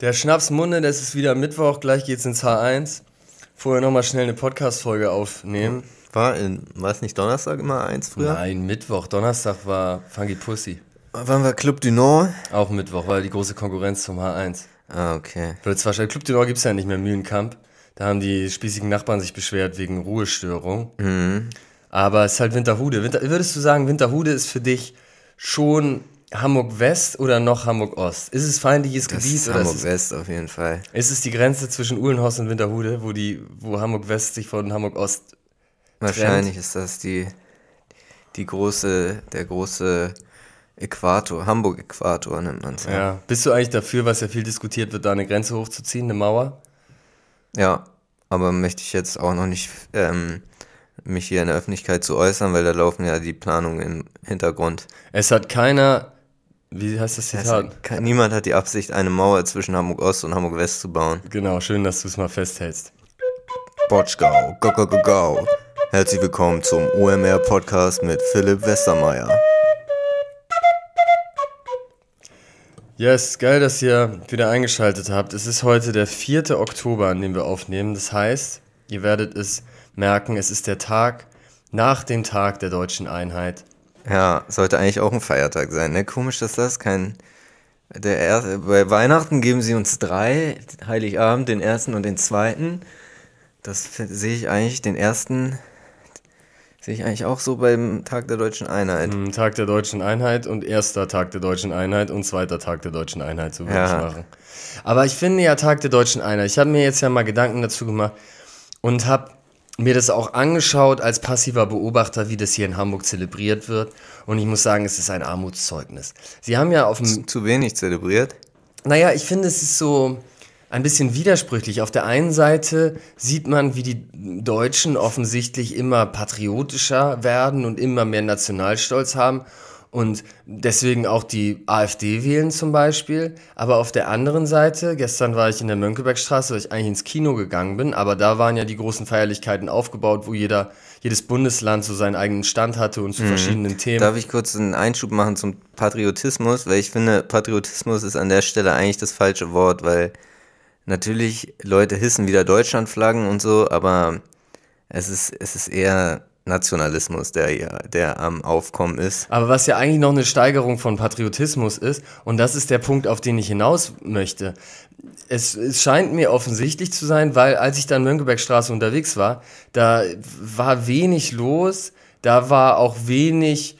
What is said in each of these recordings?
Der Schnapsmunde, das ist wieder Mittwoch, gleich geht's ins H1. Vorher nochmal schnell eine Podcast-Folge aufnehmen. War, in, war es nicht Donnerstag immer eins früher? Nein, Mittwoch. Donnerstag war Funky Pussy. Waren wir Club du Nord? Auch Mittwoch, weil die große Konkurrenz zum H1. Ah, okay. Wird zwar schnell, Club du Nord gibt's ja nicht mehr, Mühlenkamp. Da haben die spießigen Nachbarn sich beschwert wegen Ruhestörung. Mhm. Aber es ist halt Winterhude. Winter, würdest du sagen, Winterhude ist für dich schon Hamburg West oder noch Hamburg Ost? Ist es feindliches Das Gebiet ist oder ist Hamburg es, West auf jeden Fall. ist es die Grenze zwischen Uhlenhorst und Winterhude, wo die, wo Hamburg West sich von Hamburg Ost Wahrscheinlich ist das die, die große, der große Äquator, Hamburg-Äquator nennt man es. Ja. Ja. Bist du eigentlich dafür, was ja viel diskutiert wird, da eine Grenze hochzuziehen, eine Mauer? ja, aber möchte ich jetzt auch noch nicht ähm, mich hier in der Öffentlichkeit zu äußern, weil da laufen ja die Planungen im Hintergrund. Es hat keiner, wie heißt das Zitat? ke- niemand hat die Absicht, eine Mauer zwischen Hamburg Ost und Hamburg West zu bauen. Genau, schön, dass du es mal festhältst. Botschgau, go, go, go, go. Herzlich willkommen zum OMR Podcast mit Philipp Westermeier. Yes, geil, dass ihr wieder eingeschaltet habt. Es ist heute der 4. Oktober, an dem wir aufnehmen. Das heißt, ihr werdet es merken, es ist der Tag nach dem Tag der deutschen Einheit. Ja, sollte eigentlich auch ein Feiertag sein, ne? Komisch, dass das kein. Der erste, bei Weihnachten geben sie uns drei, Heiligabend, den ersten und den zweiten. Das sehe ich eigentlich, den ersten sehe ich eigentlich auch so beim Tag der deutschen Einheit. Am Tag der deutschen Einheit und erster Tag der deutschen Einheit und zweiter Tag der deutschen Einheit, so würde Ja. ich machen. Aber ich finde ja Tag der deutschen Einheit. Ich habe mir jetzt ja mal Gedanken dazu gemacht und habe mir das auch angeschaut als passiver Beobachter, wie das hier in Hamburg zelebriert wird. Und ich muss sagen, es ist ein Armutszeugnis. Sie haben ja auf dem Zu wenig zelebriert. naja, ich finde, es ist so ein bisschen widersprüchlich. Auf der einen Seite sieht man, wie die Deutschen offensichtlich immer patriotischer werden und immer mehr Nationalstolz haben und deswegen auch die AfD wählen zum Beispiel. Aber auf der anderen Seite, gestern war ich in der Mönckebergstraße, weil ich eigentlich ins Kino gegangen bin, aber da waren ja die großen Feierlichkeiten aufgebaut, wo jeder, jedes Bundesland so seinen eigenen Stand hatte und zu verschiedenen Themen. Darf ich kurz einen Einschub machen zum Patriotismus? Weil ich finde, Patriotismus ist an der Stelle eigentlich das falsche Wort, weil natürlich Leute hissen wieder Deutschlandflaggen und so, aber es ist, es ist eher Nationalismus, der, ja- der am Aufkommen ist. Aber was ja eigentlich noch eine Steigerung von Patriotismus ist, und das ist der Punkt, auf den ich hinaus möchte. Es, es scheint mir offensichtlich zu sein, weil als ich da in Mönckebergstraße unterwegs war, da war wenig los, da war auch wenig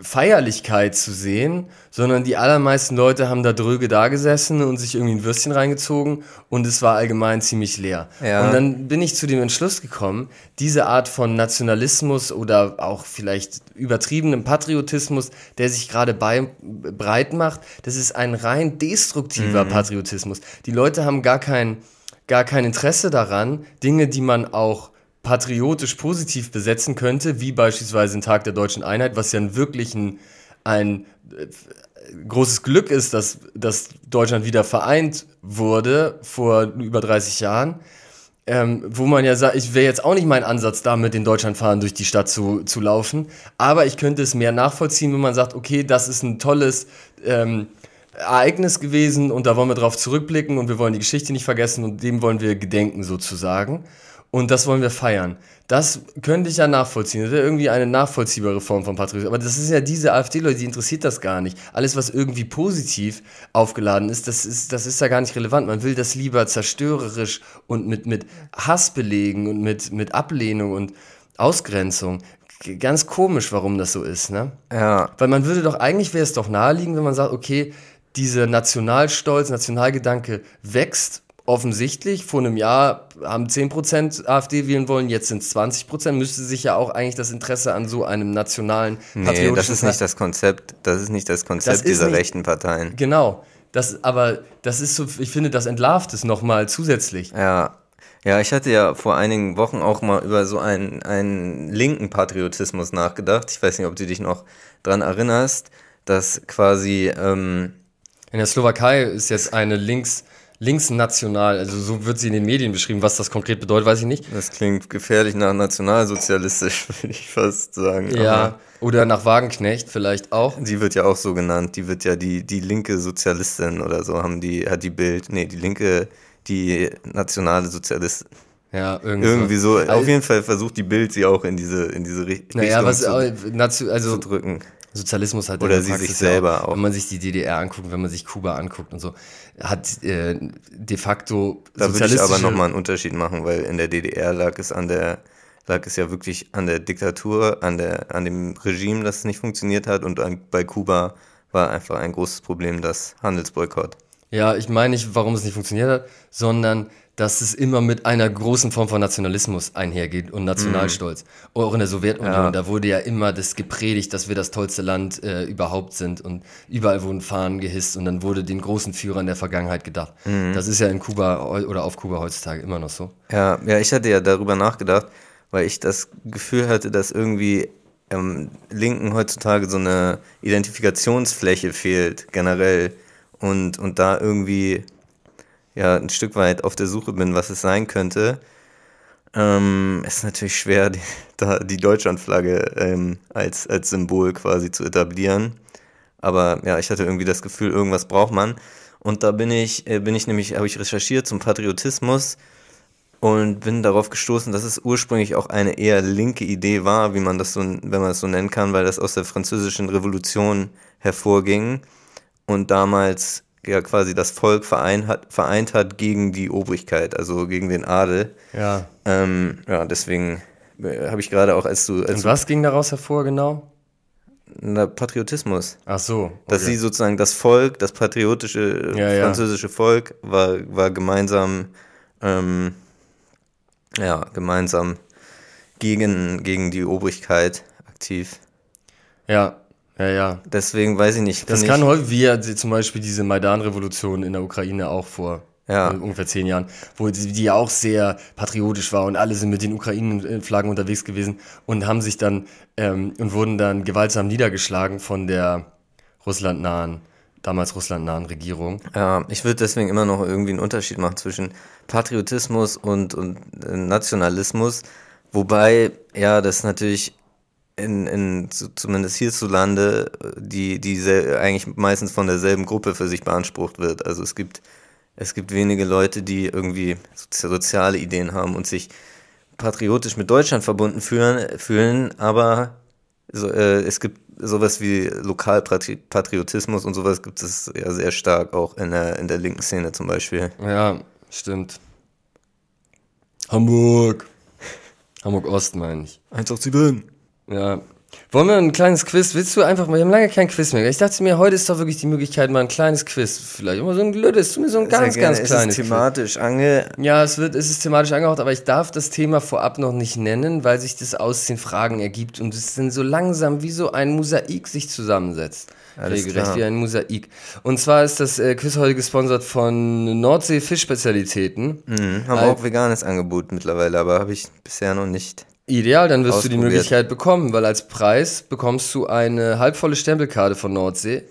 Feierlichkeit zu sehen, sondern die allermeisten Leute haben da dröge da gesessen und sich irgendwie ein Würstchen reingezogen und es war allgemein ziemlich leer. Ja. Und dann bin ich zu dem Entschluss gekommen, diese Art von Nationalismus oder auch vielleicht übertriebenem Patriotismus, der sich gerade breit macht, das ist ein rein destruktiver Patriotismus. Die Leute haben gar kein, gar kein Interesse daran, Dinge, die man auch patriotisch positiv besetzen könnte, wie beispielsweise den Tag der deutschen Einheit, was ja wirklich ein, ein äh, großes Glück ist, dass, dass Deutschland wieder vereint wurde vor über 30 Jahren. Ähm, wo man ja sagt, ich wäre jetzt auch nicht mein Ansatz, da mit den Deutschlandfahren durch die Stadt zu, zu laufen, aber ich könnte es mehr nachvollziehen, wenn man sagt, okay, das ist ein tolles ähm, Ereignis gewesen und da wollen wir drauf zurückblicken und wir wollen die Geschichte nicht vergessen und dem wollen wir gedenken sozusagen. Und das wollen wir feiern. Das könnte ich ja nachvollziehen. Das wäre irgendwie eine nachvollziehbare Form von Patriotismus. Aber das ist ja diese AfD-Leute, die interessiert das gar nicht. Alles, was irgendwie positiv aufgeladen ist, das ist, das ist ja gar nicht relevant. Man will das lieber zerstörerisch und mit, mit Hass belegen und mit, mit Ablehnung und Ausgrenzung. Ganz komisch, warum das so ist, ne? Ja, Weil man würde doch, eigentlich wäre es doch naheliegend, wenn man sagt, okay, dieser Nationalstolz, Nationalgedanke wächst offensichtlich. Vor einem Jahr haben 10% AfD wählen wollen, jetzt sind es 20%. Müsste sich ja auch eigentlich das Interesse an so einem nationalen, nee, das ist nicht das Konzept, das ist nicht das Konzept ist dieser nicht- rechten Parteien. Genau. Das, aber das ist so, ich finde, das entlarvt es nochmal zusätzlich. Ja. Ja, ich hatte ja vor einigen Wochen auch mal über so einen, einen linken Patriotismus nachgedacht. Ich weiß nicht, ob du dich noch dran erinnerst, dass quasi, ähm, In der Slowakei ist jetzt eine links, linksnational, also so wird sie in den Medien beschrieben. Was das konkret bedeutet, weiß ich nicht. Das klingt gefährlich nach nationalsozialistisch, würde ich fast sagen. Ja, Aber oder nach Wagenknecht vielleicht auch. sie wird ja auch so genannt. Die wird ja die, die linke Sozialistin oder so, haben die, hat die Bild. Nee, die linke, die nationale Sozialistin. Ja, irgendwie. Irgendwie so. Also, Auf jeden Fall versucht die Bild sie auch in diese, in diese Ri- Richtung naja, was, zu, also zu drücken. Sozialismus hat Oder sie Praxis sich selber ja auch. Wenn man sich die DDR anguckt, wenn man sich Kuba anguckt und so, hat äh, de facto Da würde ich aber sozialistische- nochmal einen Unterschied machen, weil in der DDR lag es an der, lag es ja wirklich an der Diktatur, an der, an dem Regime, das nicht funktioniert hat und an, bei Kuba war einfach ein großes Problem das Handelsboykott. Ja, ich meine nicht, warum es nicht funktioniert hat, sondern dass es immer mit einer großen Form von Nationalismus einhergeht und Nationalstolz. Auch in der Sowjetunion, Ja. da wurde ja immer das gepredigt, dass wir das tollste Land äh, überhaupt sind und überall wurden Fahnen gehisst und dann wurde den großen Führern der Vergangenheit gedacht. Das ist ja in Kuba oder auf Kuba heutzutage immer noch so. Ja, ja, ich hatte ja darüber nachgedacht, weil ich das Gefühl hatte, dass irgendwie ähm, Linken heutzutage so eine Identifikationsfläche fehlt, generell. Und, und da irgendwie ja ein Stück weit auf der Suche bin, was es sein könnte. Ähm, ist natürlich schwer, die, da die Deutschlandflagge ähm, als, als Symbol quasi zu etablieren. Aber ja, ich hatte irgendwie das Gefühl, irgendwas braucht man. Und da bin ich, äh, bin ich nämlich, habe ich recherchiert zum Patriotismus und bin darauf gestoßen, dass es ursprünglich auch eine eher linke Idee war, wie man das so, wenn man es so nennen kann, weil das aus der französischen Revolution hervorging und damals ja quasi das Volk vereint hat, vereint hat gegen die Obrigkeit, also gegen den Adel. Ja. Ähm, ja, deswegen äh, habe ich gerade auch als du, als Und was ging daraus hervor genau? na, Patriotismus, Ach so. dass okay. sie sozusagen das Volk, das patriotische Ja, ja. französische Volk war, war gemeinsam, ähm, ja, gemeinsam gegen, gegen die Obrigkeit aktiv. Ja, ja, ja. Deswegen weiß ich nicht. Das kann häufig, wie ja zum Beispiel diese Maidan-Revolution in der Ukraine auch vor Ja. äh, ungefähr zehn Jahren, wo die, die ja auch sehr patriotisch war und alle sind mit den Ukrainen-Flaggen unterwegs gewesen und haben sich dann ähm, und wurden dann gewaltsam niedergeschlagen von der russlandnahen, damals russlandnahen Regierung. Ja, ich würde deswegen immer noch irgendwie einen Unterschied machen zwischen Patriotismus und, und äh, Nationalismus. Wobei, ja, das natürlich in, in zu- zumindest hierzulande die, die eigentlich meistens von derselben Gruppe für sich beansprucht wird. Also es gibt, es gibt wenige Leute, die irgendwie sozi- soziale Ideen haben und sich patriotisch mit Deutschland verbunden fühlen, fühlen aber so, äh, es gibt sowas wie Lokalpatriotismus und sowas gibt es ja sehr stark auch in der, in der linken Szene zum Beispiel. Ja, stimmt. Hamburg. Hamburg-Ost meine ich. 187. Ja. Wollen wir ein kleines Quiz? Willst du einfach mal, wir haben lange kein Quiz mehr. Ich dachte mir, heute ist doch wirklich die Möglichkeit, mal ein kleines Quiz. Vielleicht immer so ein zumindest so ein ganz, ganz kleines Es ist thematisch ange... Ja, es wird, es ist thematisch angehaucht, aber ich darf das Thema vorab noch nicht nennen, weil sich das aus den Fragen ergibt und es dann so langsam wie so ein Mosaik sich zusammensetzt. Alles Regelrecht klar. wie ein Mosaik. Und zwar ist das äh, Quiz heute gesponsert von Nordsee Fischspezialitäten. Mhm, haben Al- auch veganes Angebot mittlerweile, aber habe ich bisher noch nicht. Ideal, dann wirst du die. Möglichkeit bekommen, weil als Preis bekommst du eine halbvolle Stempelkarte von Nordsee,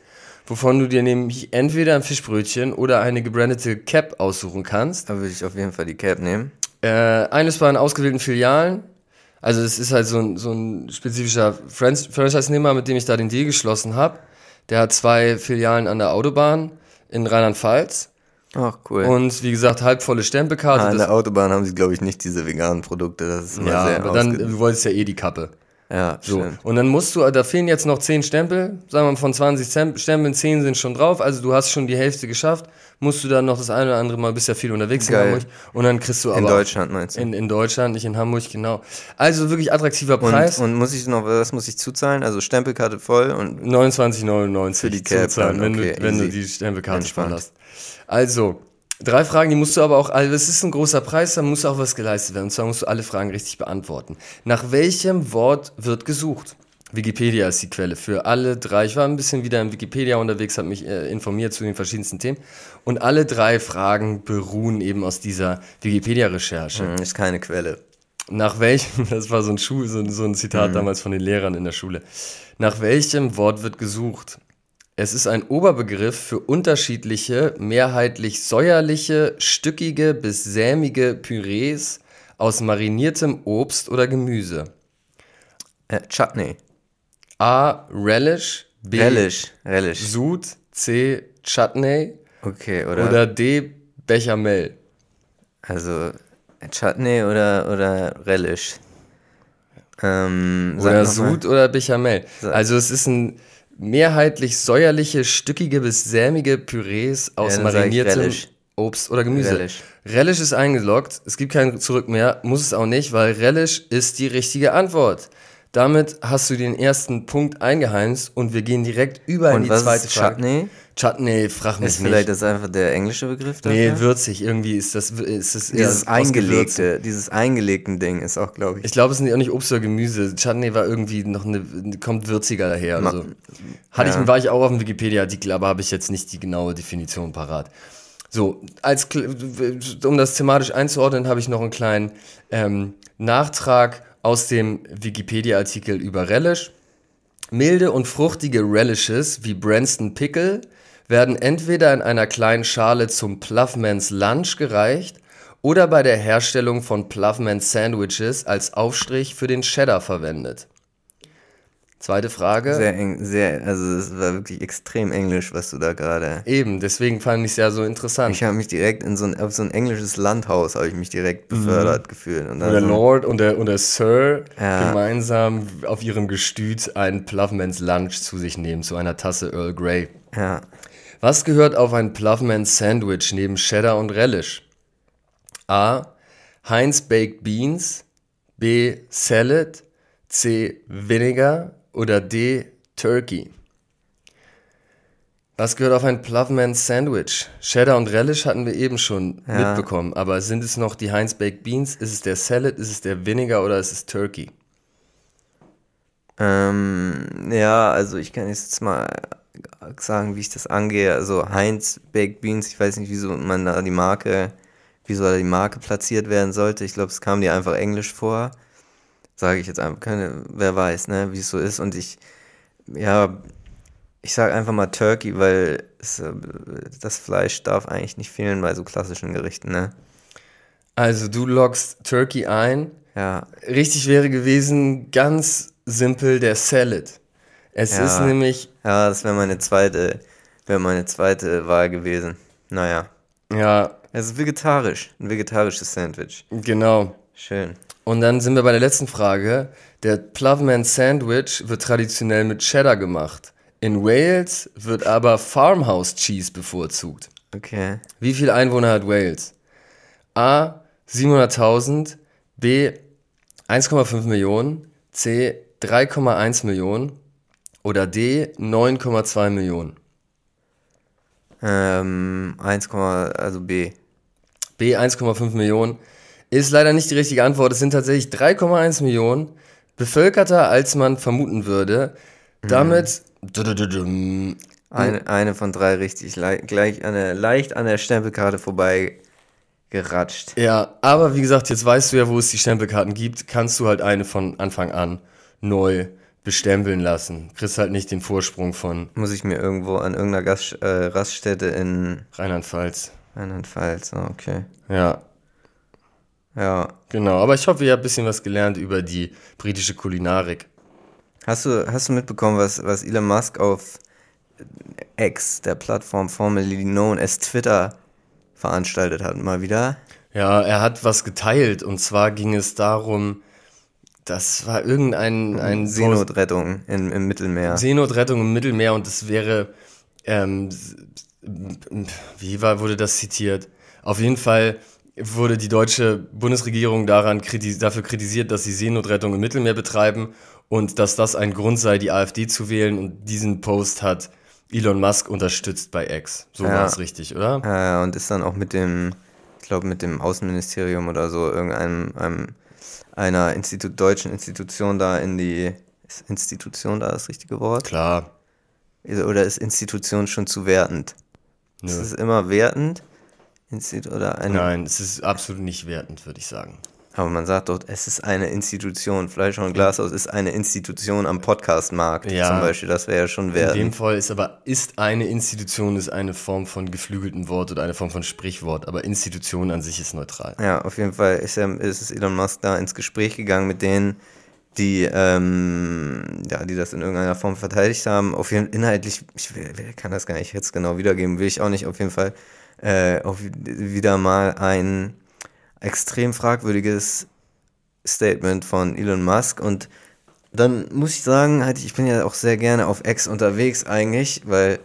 wovon du dir nämlich entweder ein Fischbrötchen oder eine gebrandete Cap aussuchen kannst. Da würde ich auf jeden Fall die Cap nehmen. Äh, eines bei den ausgewählten Filialen. Also es ist halt so ein, so ein spezifischer Fran- Franchise-Nehmer, mit dem ich da den Deal geschlossen habe. Der hat zwei Filialen an der Autobahn in Rheinland-Pfalz. Ach, cool. Und wie gesagt, halbvolle Stempelkarte. ah, an der Autobahn haben sie, glaube ich, nicht diese veganen Produkte. Das ist immer ja, sehr aber dann, du wolltest ja eh die Kappe. Ja, So. stimmt. Und dann musst du, da fehlen jetzt noch 10 Stempel, sagen wir mal von 20 Stem- Stempeln, 10 sind schon drauf, also du hast schon die Hälfte geschafft, musst du dann noch das eine oder andere Mal, bist ja viel unterwegs Geil. in Hamburg und dann kriegst du aber... In Deutschland meinst du? In, in Deutschland, nicht in Hamburg, genau. Also wirklich attraktiver Preis. Und, und muss ich noch, was muss ich zuzahlen? Also Stempelkarte voll und 29,99 für die Cap wenn, okay, du, wenn du die Stempelkarte sparen lässt. Also, drei Fragen, die musst du aber auch, also es ist ein großer Preis, da muss auch was geleistet werden. Und zwar musst du alle Fragen richtig beantworten. Nach welchem Wort wird gesucht? Wikipedia ist die Quelle für alle drei. Ich war ein bisschen wieder in Wikipedia unterwegs, habe mich äh, informiert zu den verschiedensten Themen. Und alle drei Fragen beruhen eben aus dieser Wikipedia-Recherche. Hm, ist keine Quelle. Nach welchem, das war so ein, Schu so, so ein Zitat damals von den Lehrern in der Schule. Nach welchem Wort wird gesucht? Es ist ein Oberbegriff für unterschiedliche, mehrheitlich säuerliche, stückige bis sämige Pürees aus mariniertem Obst oder Gemüse. Äh, Chutney. A. Relish. B. Relish. Relish. Sud. C. Chutney. Okay, oder? Oder D. Bechamel. Also Chutney oder, oder Relish. Ähm, Oder. Sud oder Bechamel. Also es ist ein mehrheitlich säuerliche, stückige bis sämige Pürees aus Ja, mariniertem. Obst oder Gemüse. Relish. Relish ist eingeloggt. Es gibt kein Zurück mehr. Muss es auch nicht, weil Relish ist die richtige Antwort. Damit hast du den ersten Punkt eingeheimst und wir gehen direkt über in Und die was zweite ist Frage. Chutney? Chutney, frag mich Ist nicht. vielleicht das einfach der englische Begriff dafür? nee, würzig. Irgendwie ist das, ist das eher dieses eingelegte, dieses eingelegten Ding ist auch, glaube ich. Ich glaube, es sind auch nicht Obst oder Gemüse. Chutney war irgendwie noch eine, kommt würziger daher. Also. Hatte ja. ich, war ich auch auf dem Wikipedia-Artikel, aber habe ich jetzt nicht die genaue Definition parat. So, als, um das thematisch einzuordnen, habe ich noch einen kleinen ähm, Nachtrag aus dem Wikipedia-Artikel über Relish. Milde und fruchtige Relishes wie Branston Pickle werden entweder in einer kleinen Schale zum Ploughman's Lunch gereicht oder bei der Herstellung von Ploughman's Sandwiches als Aufstrich für den Cheddar verwendet. Zweite Frage. Sehr eng, sehr, also es war wirklich extrem englisch, was du da gerade. Eben, deswegen fand ich es ja so interessant. Ich habe mich direkt in so ein, auf so ein englisches Landhaus habe ich mich direkt befördert gefühlt. Und Wo der so, Lord und der, und der Sir Ja. gemeinsam auf ihrem Gestüt einen Ploughman's Lunch zu sich nehmen, zu einer Tasse Earl Grey. ja, Was gehört auf ein Ploughman's Sandwich neben Cheddar und Relish? A. Heinz Baked Beans. B. Salad. C. Vinegar. Oder D. Turkey. Was gehört auf ein Ploughman's Sandwich? Cheddar und Relish hatten wir eben schon Ja. mitbekommen, aber sind es noch die Heinz Baked Beans? Ist es der Salad? Ist es der Vinegar oder ist es Turkey? ähm, ja, also ich kann jetzt mal sagen, wie ich das angehe. Also Heinz Baked Beans, ich weiß nicht, wieso man da die Marke, wieso da die Marke platziert werden sollte. Ich glaube, es kam dir einfach englisch vor. Sage ich jetzt einfach, keine, wer weiß, ne, wie es so ist. Und ich, ja, ich sage einfach mal Turkey, weil es, äh, das Fleisch darf eigentlich nicht fehlen bei so klassischen Gerichten, ne? Also du loggst Turkey ein. Ja, Richtig wäre gewesen, ganz simpel, der Salad. Es Ja. ist nämlich, ja, das wäre meine zweite, wäre meine zweite Wahl gewesen. Naja. ja, Es ist vegetarisch, ein vegetarisches Sandwich. genau. Schön. Und dann sind wir bei der letzten Frage. Der Ploughman Sandwich wird traditionell mit Cheddar gemacht. In Wales wird aber Farmhouse Cheese bevorzugt. Okay. Wie viele Einwohner hat Wales? A. 700.000, B. 1,5 Millionen, C. 3,1 Millionen oder D. 9,2 Millionen. Ähm, 1, also B. B 1,5 Millionen ist leider nicht die richtige Antwort. Es sind tatsächlich 3,1 Millionen, bevölkerter als man vermuten würde. Damit dudududum, Eine, eine von drei richtig lei- gleich an der, leicht an der Stempelkarte vorbei geratscht. Ja, aber wie gesagt, jetzt weißt du ja, wo es die Stempelkarten gibt, kannst du halt eine von Anfang an neu bestempeln lassen. Kriegst halt nicht den Vorsprung von Muss ich mir irgendwo an irgendeiner Gast, äh, Raststätte in Rheinland-Pfalz. Rheinland-Pfalz, okay. Ja, Ja. genau. Aber ich hoffe, ihr habt ein bisschen was gelernt über die britische Kulinarik. Hast du, hast du mitbekommen, was, was Elon Musk auf X, der Plattform formerly known as Twitter, veranstaltet hat? Mal wieder? Ja, er hat was geteilt und zwar ging es darum, das war irgendein ein Seenotrettung im, im Mittelmeer. Seenotrettung im Mittelmeer und es wäre, ähm, wie war, wurde das zitiert? Auf jeden Fall wurde die deutsche Bundesregierung daran kritis dafür kritisiert, dass sie Seenotrettung im Mittelmeer betreiben und dass das ein Grund sei, die AfD zu wählen und diesen Post hat Elon Musk unterstützt bei X. So Ja. war es richtig, oder? Äh, und ist dann auch mit dem, ich glaube, mit dem Außenministerium oder so, irgendeinem einem, einer Institu deutschen Institution da in die. Ist Institution da das richtige Wort? Klar. Oder ist Institution schon zu wertend? Nö. Ist es immer wertend? Institu oder eine. Nein, es ist absolut nicht wertend, würde ich sagen. Aber man sagt dort, es ist eine Institution. Fleisch und Glashaus ist eine Institution am Podcastmarkt Ja. zum Beispiel. Das wäre ja schon In wert. dem Fall ist aber, ist eine Institution ist eine Form von geflügeltem Wort oder eine Form von Sprichwort, aber Institution an sich ist neutral. Ja, auf jeden Fall ist, er, ist Elon Musk da ins Gespräch gegangen mit denen, die, ähm, ja, die das in irgendeiner Form verteidigt haben. Auf jeden inhaltlich, ich will- kann das gar nicht jetzt genau wiedergeben, will ich auch nicht. Auf jeden Fall äh, auf, wieder mal ein extrem fragwürdiges Statement von Elon Musk und dann muss ich sagen, halt, ich bin ja auch sehr gerne auf X unterwegs eigentlich, weil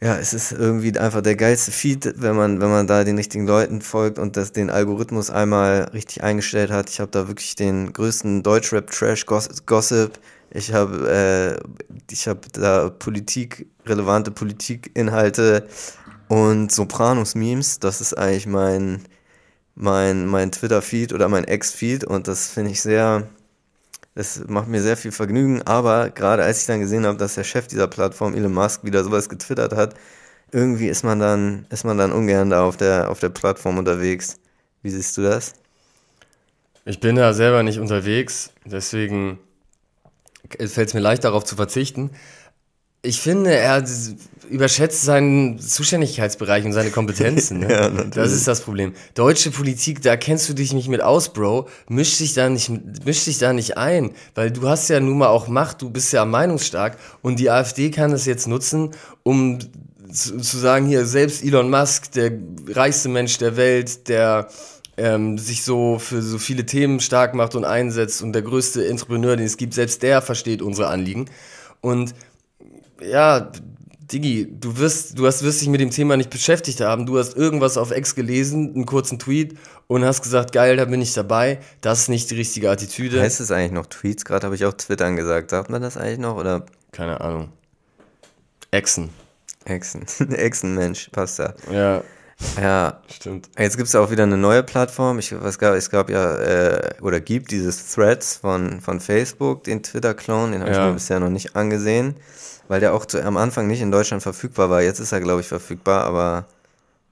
ja, es ist irgendwie einfach der geilste Feed, wenn man, wenn man da den richtigen Leuten folgt und das, den Algorithmus einmal richtig eingestellt hat. Ich habe da wirklich den größten Deutschrap-Trash-Gossip. Ich habe äh, habe da Politik, relevante Politikinhalte und Sopranos-Memes. Das ist eigentlich mein, mein, mein Twitter-Feed oder mein Ex-Feed und das finde ich sehr, das macht mir sehr viel Vergnügen, aber gerade als ich dann gesehen habe, dass der Chef dieser Plattform, Elon Musk, wieder sowas getwittert hat, irgendwie ist man dann, ist man dann ungern da auf der, auf der Plattform unterwegs. Wie siehst du das? Ich bin da selber nicht unterwegs, deswegen fällt es mir leicht darauf zu verzichten. Ich finde, er überschätzt seinen Zuständigkeitsbereich und seine Kompetenzen. Ne? Ja, natürlich. das ist das Problem. Deutsche Politik, da kennst du dich nicht mit aus, Bro. Misch dich da nicht, misch dich da nicht ein, weil du hast ja nun mal auch Macht, du bist ja meinungsstark und die AfD kann das jetzt nutzen, um zu, zu sagen, hier selbst Elon Musk, der reichste Mensch der Welt, der ähm, sich so für so viele Themen stark macht und einsetzt und der größte Entrepreneur, den es gibt, selbst der versteht unsere Anliegen. Und ja, Digi, du wirst, du hast, wirst dich mit dem Thema nicht beschäftigt haben. Du hast irgendwas auf X gelesen, einen kurzen Tweet und hast gesagt, geil, da bin ich dabei. Das ist nicht die richtige Attitüde. Heißt es eigentlich noch Tweets? Gerade habe ich auch Twittern gesagt. Sagt man das eigentlich noch? Oder Keine Ahnung. Echsen. Echsen? Echsenmensch, passt ja. Ja, Ja, stimmt. Jetzt gibt es auch wieder eine neue Plattform. Ich, was gab, es gab ja, äh, oder gibt dieses Threads von, von Facebook, den Twitter-Clone, den habe ich Ja. mir bisher noch nicht angesehen, weil der auch zu, am Anfang nicht in Deutschland verfügbar war. Jetzt ist er, glaube ich, verfügbar, aber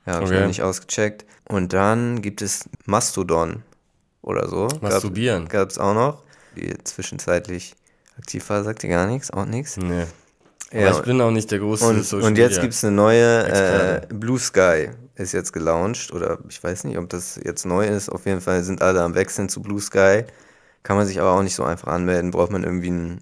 ja, habe ich Okay. noch nicht ausgecheckt. Und dann gibt es Mastodon oder so. Masturbieren. Gab es auch noch, die zwischenzeitlich aktiv war, sagt ihr gar nichts, auch nichts. Nee. Ja, Aber ich bin auch nicht der große und, Social und jetzt gibt es eine neue, äh. Blue Sky ist jetzt gelauncht oder ich weiß nicht, ob das jetzt neu ist. Auf jeden Fall sind alle am Wechseln zu Blue Sky. Kann man sich aber auch nicht so einfach anmelden. Braucht man irgendwie einen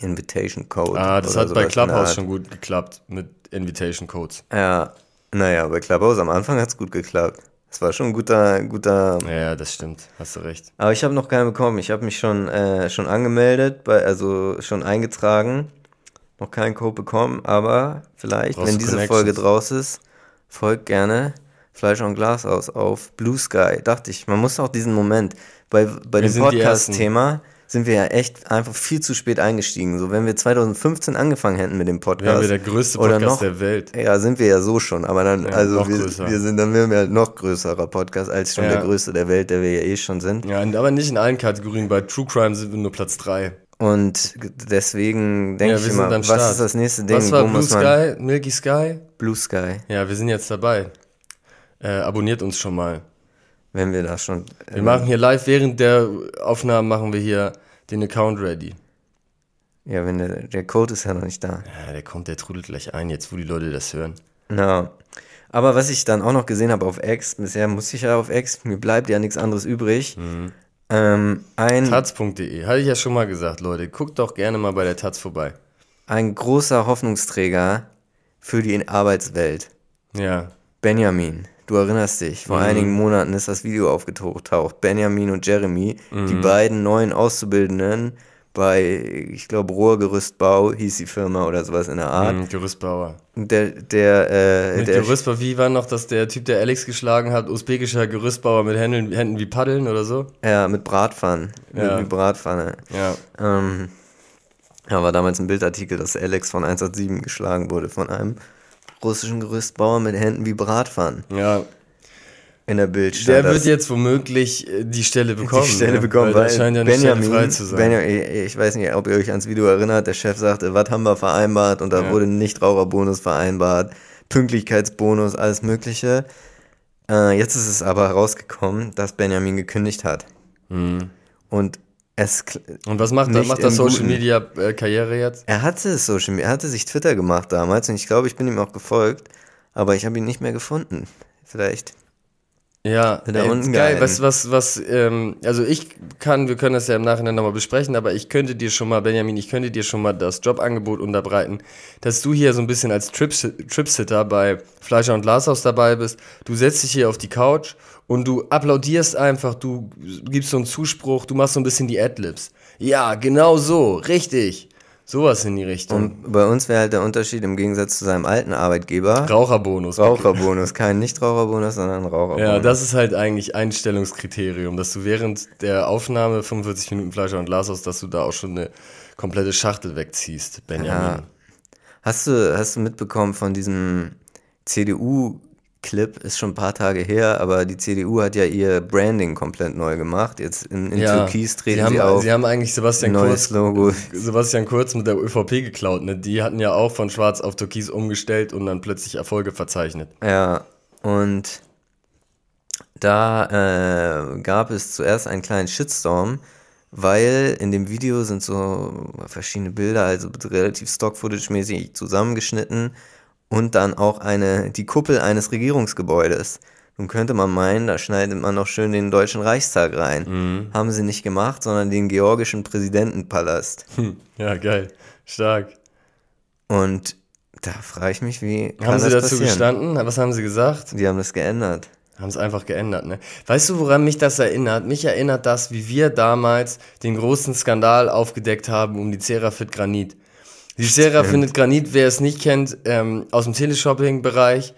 Invitation Code. Ah, das hat bei Clubhouse schon gut geklappt mit Invitation Codes. Ja, naja, bei Clubhouse am Anfang hat es gut geklappt. Es war schon ein guter, guter. Ja, das stimmt. Hast du recht. Aber ich habe noch keinen bekommen. Ich habe mich schon, äh, schon angemeldet, bei, also schon eingetragen. Noch keinen Code bekommen, aber vielleicht, Brauchst wenn diese. Folge draus ist, folgt gerne Fleisch und Glas aus auf Blue Sky. Dachte ich, man muss auch diesen Moment. Bei, bei dem Podcast-Thema sind wir ja echt einfach viel zu spät eingestiegen. So, wenn wir 2015 angefangen hätten mit dem Podcast. Wären wir der größte Podcast noch, der Welt. Ja, sind wir ja so schon, aber dann, Ja, also wir, größer. wir sind, dann wären wir halt noch größerer Podcast als schon Ja. der größte der Welt, der wir ja eh schon sind. Ja, aber nicht in allen Kategorien. Bei True Crime sind wir nur Platz 3. Und deswegen denke Ja, ich immer, was Start. ist das nächste Ding? Was war Wo Blue Sky? Milky Sky? Blue Sky, Ja, wir sind jetzt dabei. Äh, abonniert uns schon mal. wenn wir da schon. Wir machen hier live, während der Aufnahmen machen wir hier den Account ready. Ja, wenn der, der Code ist ja noch nicht da. Ja, der kommt, der trudelt gleich ein, jetzt wo die Leute das hören. Ja. Aber was ich dann auch noch gesehen habe auf X, bisher muss ich ja auf X, mir bleibt ja nichts anderes übrig. Mhm. Ähm, ein, Taz.de, hatte ich ja schon mal gesagt, Leute. Guckt doch gerne mal bei der Taz vorbei. ein großer Hoffnungsträger für die Arbeitswelt. Ja. Benjamin, du erinnerst dich, vor Mhm. einigen Monaten ist das Video aufgetaucht. Benjamin und Jeremy, Mhm. die beiden neuen Auszubildenden bei, ich glaube, Rohrgerüstbau hieß die Firma oder sowas in der Art. Mhm, Gerüstbauer. Der, der, äh, Mit der, Gerüstbauer, wie war noch, dass der Typ, der Alex geschlagen hat, usbekischer Gerüstbauer mit Händen, Händen wie Paddeln oder so? ja, mit Bratpfannen, Ja. mit, mit Bratpfanne. Ja. Ähm, ja, war damals ein Bildartikel, dass Alex von 187 geschlagen wurde von einem russischen Gerüstbauer mit Händen wie Bratpfannen. Ja. In der Bild Der wird jetzt womöglich äh, die Stelle bekommen. die Stelle ne? bekommen, weil, weil, scheint ja Benjamin, frei zu sein. Benjamin, ich ich weiß nicht, ob ihr euch ans Video erinnert, der Chef sagte, was haben wir vereinbart und da Ja. wurde ein Nichtraucherbonus vereinbart, Pünktlichkeitsbonus, alles mögliche. Äh, jetzt ist es aber herausgekommen, dass Benjamin gekündigt hat. Mhm. Und es. Und was macht, macht im Social Guten. Media äh, Karriere jetzt? Er hatte Social Media, er hatte sich Twitter gemacht damals und ich glaube, ich bin ihm auch gefolgt, aber ich habe ihn nicht mehr gefunden. Vielleicht. Ja, ey, unten geil, was, was, was, ähm, also ich kann, wir können das ja im Nachhinein nochmal besprechen, aber ich könnte dir schon mal, Benjamin, ich könnte dir schon mal das Jobangebot unterbreiten, dass du hier so ein bisschen als Trips, Tripsitter bei Fleischer und Glashaus dabei bist. Du setzt dich hier auf die Couch und du applaudierst einfach, du gibst so einen Zuspruch, du machst so ein bisschen die Adlibs. Ja, genau so, richtig. Sowas in die Richtung. Und bei uns wäre halt der Unterschied im Gegensatz zu seinem alten Arbeitgeber. Raucherbonus. Raucherbonus, kein Nichtraucherbonus, sondern Raucherbonus. Ja, das ist halt eigentlich Einstellungskriterium, dass du während der Aufnahme 45 Minuten Fleischer und Glashaus, dass du da auch schon eine komplette Schachtel wegziehst, Benjamin. Ja. Hast du, hast du mitbekommen von diesem CDU-Clip? Ist schon ein paar Tage her, aber die CDU hat ja ihr Branding komplett neu gemacht. Jetzt in, in Türkis treten sie, haben, sie auf. sie haben eigentlich Sebastian neues Kurz, Logo. Sebastian Kurz mit der ÖVP geklaut. Ne? Die hatten ja auch von Schwarz auf Türkis umgestellt und dann plötzlich Erfolge verzeichnet. Ja, und da äh, gab es zuerst einen kleinen Shitstorm, weil in dem Video sind so verschiedene Bilder, also relativ Stock-Footage-mäßig zusammengeschnitten und dann auch eine, die Kuppel eines Regierungsgebäudes. Nun könnte man meinen, da schneidet man noch schön den Deutschen Reichstag rein. Haben sie nicht gemacht, sondern den georgischen Präsidentenpalast. Hm, ja, geil. Stark. Und da frage ich mich, wie kann haben sie dazu passieren? gestanden? Was haben sie gesagt? Die haben das geändert. Haben es einfach geändert, ne? Weißt du, woran mich das erinnert? Mich erinnert das, wie wir damals den großen Skandal aufgedeckt haben um die Cerafit Granit. Die Cerafit Granit, wer es nicht kennt, ähm, aus dem Teleshopping-Bereich,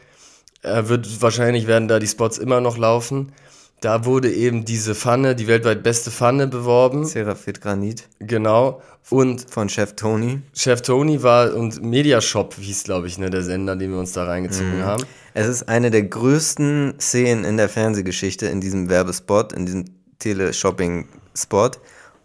äh, wird wahrscheinlich werden da die Spots immer noch laufen. Da wurde eben diese Pfanne, die weltweit beste Pfanne beworben. Serafit Granit Genau. Und von Chef Tony. Chef Tony war und Mediashop hieß, glaube ich, ne, der Sender, den wir uns da reingezogen haben. Es ist eine der größten Szenen in der Fernsehgeschichte in diesem Werbespot, in diesem Teleshopping-Spot.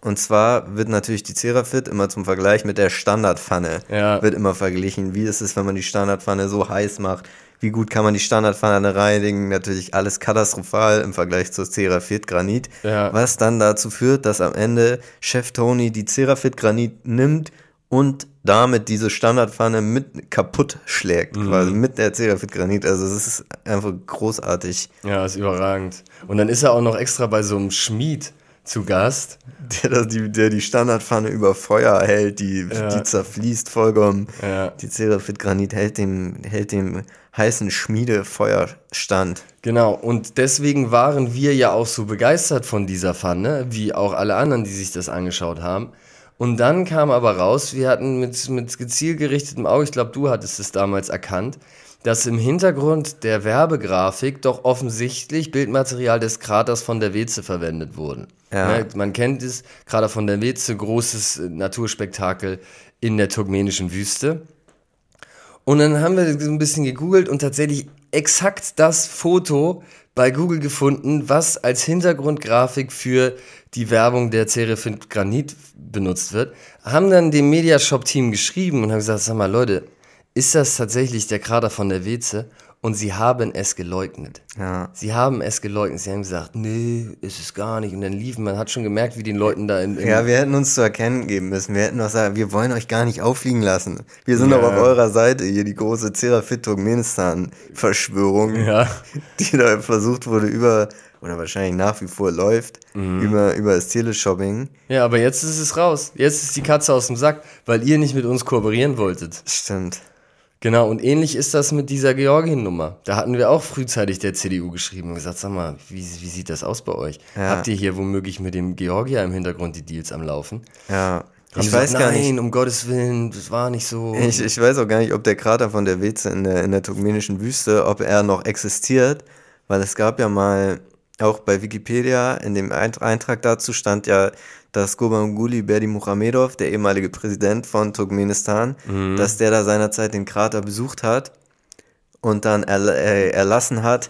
Und zwar wird natürlich die Cerafit immer zum Vergleich mit der Standardpfanne Ja. wird immer verglichen. Wie ist es, wenn man die Standardpfanne so heiß macht? Wie gut kann man die Standardpfanne reinigen? Natürlich alles katastrophal im Vergleich zur Cerafit Granit. Ja. Was dann dazu führt, dass am Ende Chef Tony die Cerafit Granit nimmt und damit diese Standardpfanne mit kaputt schlägt, Mhm. quasi mit der Cerafit Granit. Also es ist einfach großartig. Ja, ist überragend. Und dann ist er auch noch extra bei so einem Schmied zu Gast. Der, die, der die Standardpfanne über Feuer hält, die, Ja. die zerfließt vollkommen. Ja. Die Cerafit Granit hält dem, hält dem heißen Schmiedefeuer stand. Genau, und deswegen waren wir ja auch so begeistert von dieser Pfanne, wie auch alle anderen, die sich das angeschaut haben. Und dann kam aber raus, wir hatten mit, mit gezielt gerichtetem Auge, ich glaube, du hattest es damals erkannt, dass im Hintergrund der Werbegrafik doch offensichtlich Bildmaterial des Kraters von der Weze verwendet wurde. Ja. Ne, man kennt es, Krater von der Weze, großes äh, Naturspektakel in der turkmenischen Wüste. Und dann haben wir so ein bisschen gegoogelt und tatsächlich exakt das Foto bei Google gefunden, was als Hintergrundgrafik für die Werbung der Cerefin Granit benutzt wird. Haben dann dem Mediashop-Team geschrieben und haben gesagt, sag mal Leute, ist das tatsächlich der Krater von der Weze? Und sie haben es geleugnet. Ja. Sie haben es geleugnet. Sie haben gesagt, nee, ist es gar nicht. Und dann liefen, man hat schon gemerkt, wie den Leuten da in, in Ja, wir hätten uns zu erkennen geben müssen. Wir hätten doch sagen, wir wollen euch gar nicht auffliegen lassen. Wir sind Ja. auf eurer Seite, hier die große Cerafit Turkmenistan-Verschwörung, Ja. die da versucht wurde über, oder wahrscheinlich nach wie vor läuft, Mhm. über, über das Teleshopping. Ja, aber jetzt ist es raus. Jetzt ist die Katze aus dem Sack, weil ihr nicht mit uns kooperieren wolltet. Stimmt. Genau, und ähnlich ist das mit dieser Georgien-Nummer. Da hatten wir auch frühzeitig der CDU geschrieben und gesagt, sag mal, wie, wie sieht das aus bei euch? Ja. Habt ihr hier womöglich mit dem Georgier im Hintergrund die Deals am Laufen? Ja. Haben Ich weiß gesagt, gar Nein, nicht. um Gottes Willen, das war nicht so. Ich, ich weiß auch gar nicht, ob der Krater von der Weze in der, in der turkmenischen Wüste, ob er noch existiert, weil es gab ja mal, auch bei Wikipedia, in dem Eint- Eintrag dazu stand ja, dass Gurbanguly Berdimuhamedov, der ehemalige Präsident von Turkmenistan, dass der da seinerzeit den Krater besucht hat und dann äh, erlassen hat,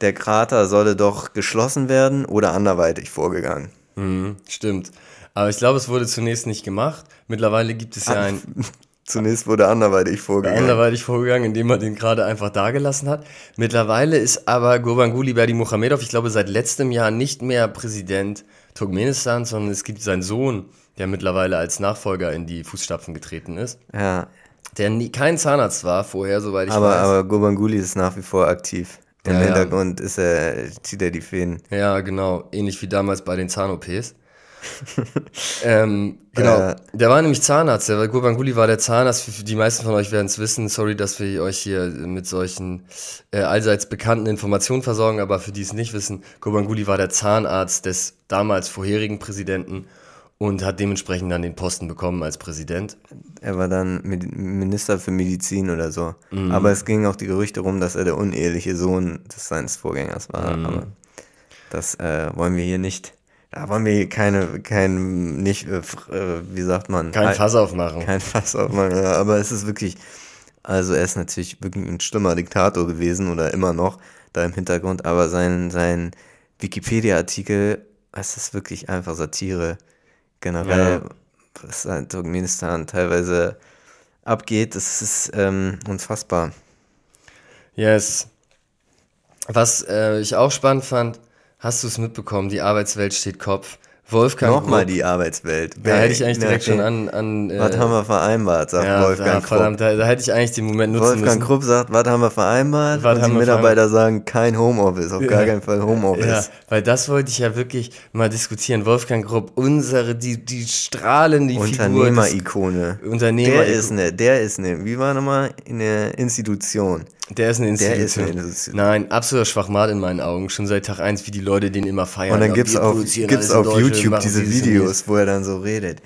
der Krater solle doch geschlossen werden oder anderweitig vorgegangen. Mhm, stimmt. Aber ich glaube, es wurde zunächst nicht gemacht. Mittlerweile gibt es ja ein. Zunächst wurde anderweitig vorgegangen. Anderweitig vorgegangen, indem er den gerade einfach dagelassen hat. Mittlerweile ist aber Gurbanguly Berdimuhamedov, ich glaube, seit letztem Jahr nicht mehr Präsident Turkmenistans, sondern es gibt seinen Sohn, der mittlerweile als Nachfolger in die Fußstapfen getreten ist. Ja. Der nie, kein Zahnarzt war vorher, soweit ich aber, weiß. Aber Gurbanguly ist nach wie vor aktiv. Im Ja, ja. Hintergrund ist er, zieht er die Fäden. Ja, genau. Ähnlich wie damals bei den Zahn-OPs. ähm, genau. Äh. Der war nämlich Zahnarzt. Der Gurbanguly war der Zahnarzt. Die meisten von euch werden es wissen. Sorry, dass wir euch hier mit solchen äh, allseits bekannten Informationen versorgen, aber für die es nicht wissen, Gurbanguly war der Zahnarzt des damals vorherigen Präsidenten und hat dementsprechend dann den Posten bekommen als Präsident. Er war dann Minister für Medizin oder so. Mhm. Aber es gingen auch die Gerüchte rum, dass er der uneheliche Sohn des seines Vorgängers war. Mhm. Aber das äh, wollen wir hier nicht. Da wollen wir keine, kein, nicht, äh, äh, wie sagt man? Kein Fass aufmachen. Kein Fass aufmachen, ja, aber es ist wirklich, also er ist natürlich wirklich ein schlimmer Diktator gewesen oder immer noch da im Hintergrund, aber sein, sein Wikipedia-Artikel, es ist wirklich einfach Satire. Generell, was da in Turkmenistan teilweise abgeht, das ist ähm, unfassbar. Yes. Was äh, ich auch spannend fand, hast du es mitbekommen, die Arbeitswelt steht Kopf. Wolfgang Nochmal Grupp- die Arbeitswelt. Da hätte ich eigentlich direkt Ja, schon an. an äh, Was haben wir vereinbart, sagt ja, Wolfgang ja, Krupp. verdammt, da, da hätte ich eigentlich den Moment nutzen Wolfgang müssen. Krupp sagt, was haben wir vereinbart? Was und haben die Mitarbeiter sagen, kein Homeoffice, auf gar keinen Fall Homeoffice. Ja, weil das wollte ich ja wirklich mal diskutieren. Wolfgang Grupp, unsere, die, die strahlende Figur. des- Unternehmerikone. Unternehmer- Der ist ne, der ist ne, wie war nochmal, eine Institution. Der ist eine Der Institution. ist eine Institution. Nein, absoluter Schwachmat in meinen Augen. Schon seit Tag eins, wie die Leute den immer feiern. Und dann gibt's auf, gibt's auf YouTube diese Videos, wo er dann so redet.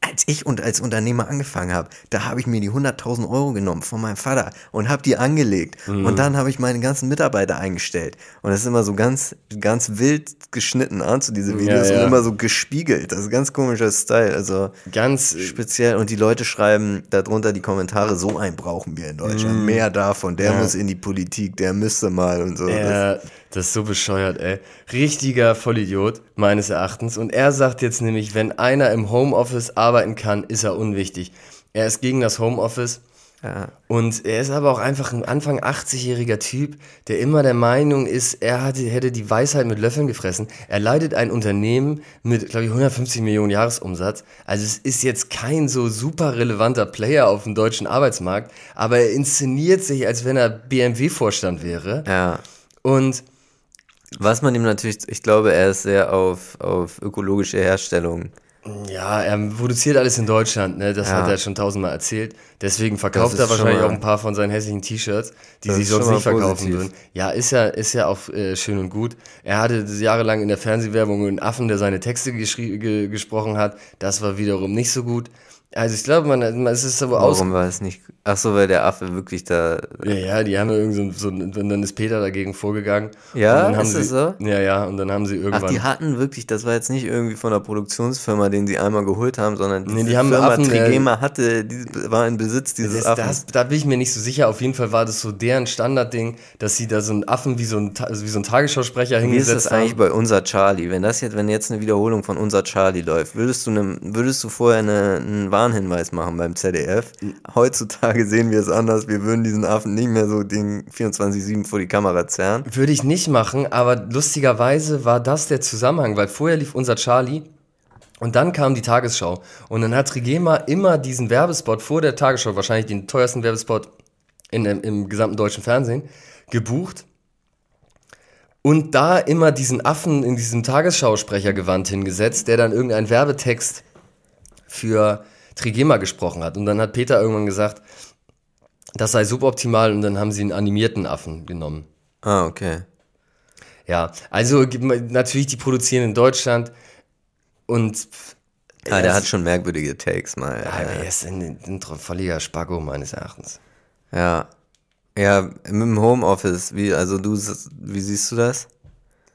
Als ich und als Unternehmer angefangen habe, da habe ich mir die 100.000 Euro genommen von meinem Vater und habe die angelegt. Mhm. Und dann habe ich meine ganzen Mitarbeiter eingestellt. Und das ist immer so ganz, ganz wild geschnitten an zu diese Videos ja. und immer so gespiegelt. Das ist ein ganz komischer Style. Also Ganz, äh, speziell. Und die Leute schreiben darunter die Kommentare, so einen brauchen wir in Deutschland. Mehr davon. Der muss in die Politik, der müsste mal und so. Ja, das ist so bescheuert, ey. Richtiger Vollidiot, meines Erachtens. Und er sagt jetzt nämlich, wenn einer im Homeoffice arbeiten kann, ist er unwichtig. Er ist gegen das Homeoffice. Ja. Und er ist aber auch einfach ein Anfang 80-jähriger Typ, der immer der Meinung ist, er hatte, hätte die Weisheit mit Löffeln gefressen. Er leitet ein Unternehmen mit, glaube ich, 150 Millionen Jahresumsatz. Also es ist jetzt kein so super relevanter Player auf dem deutschen Arbeitsmarkt, aber er inszeniert sich, als wenn er BMW-Vorstand wäre. ja. Und Was man ihm natürlich, ich glaube, er ist sehr auf, auf ökologische Herstellung. Ja, er produziert alles in Deutschland, ne? Das Ja. hat er schon tausendmal erzählt. Deswegen verkauft er wahrscheinlich auch ein paar von seinen hässlichen T-Shirts, die sich sonst nicht verkaufen positiv. würden. Ja, ist ja, ist ja auch äh, schön und gut. Er hatte jahrelang in der Fernsehwerbung einen Affen, der seine Texte ge gesprochen hat. Das war wiederum nicht so gut. Also ich glaube, man, man es ist aber aus. Warum war es nicht? Ach so, weil der Affe wirklich da. Ja, ja, die haben ja irgend so, so und dann ist Peter dagegen vorgegangen. Ja, haben ist sie, das so? Ja, ja, und dann haben sie Ach, irgendwann. die hatten wirklich, das war jetzt nicht irgendwie von der Produktionsfirma, den sie einmal geholt haben, sondern diese die haben Firma Affen, Trigema hatte, die war in Besitz dieses Das, Affen. das, da bin ich mir nicht so sicher. Auf jeden Fall war das so deren Standardding, dass sie da so einen Affen wie so ein, also wie so ein Tagesschausprecher Wie ist hingesetzt das eigentlich haben. bei unser Charlie? Wenn das jetzt, wenn jetzt eine Wiederholung von unser Charlie läuft, würdest du, ne, würdest du vorher eine, einen Warnhinweis machen beim ZDF? Heutzutage sehen wir es anders. Wir würden diesen Affen nicht mehr so den 24-7 vor die Kamera zerren. Würde ich nicht machen, aber lustigerweise war das der Zusammenhang, weil vorher lief unser Charlie und dann kam die Tagesschau. Und dann hat Trigema immer diesen Werbespot vor der Tagesschau, wahrscheinlich den teuersten Werbespot in, dem- im gesamten deutschen Fernsehen, gebucht. Und da immer diesen Affen in diesem Tagesschausprechergewand hingesetzt, der dann irgendeinen Werbetext für Trigema gesprochen hat. Und dann hat Peter irgendwann gesagt, das sei suboptimal und dann haben sie einen animierten Affen genommen. Ah, okay. Ja, also natürlich, die produzieren in Deutschland und Ah, der hat schon merkwürdige Takes mal. Ja, äh, er ist ein, ein völliger Spago meines Erachtens. Ja. Ja, mit dem Homeoffice, wie, also du, wie siehst du das?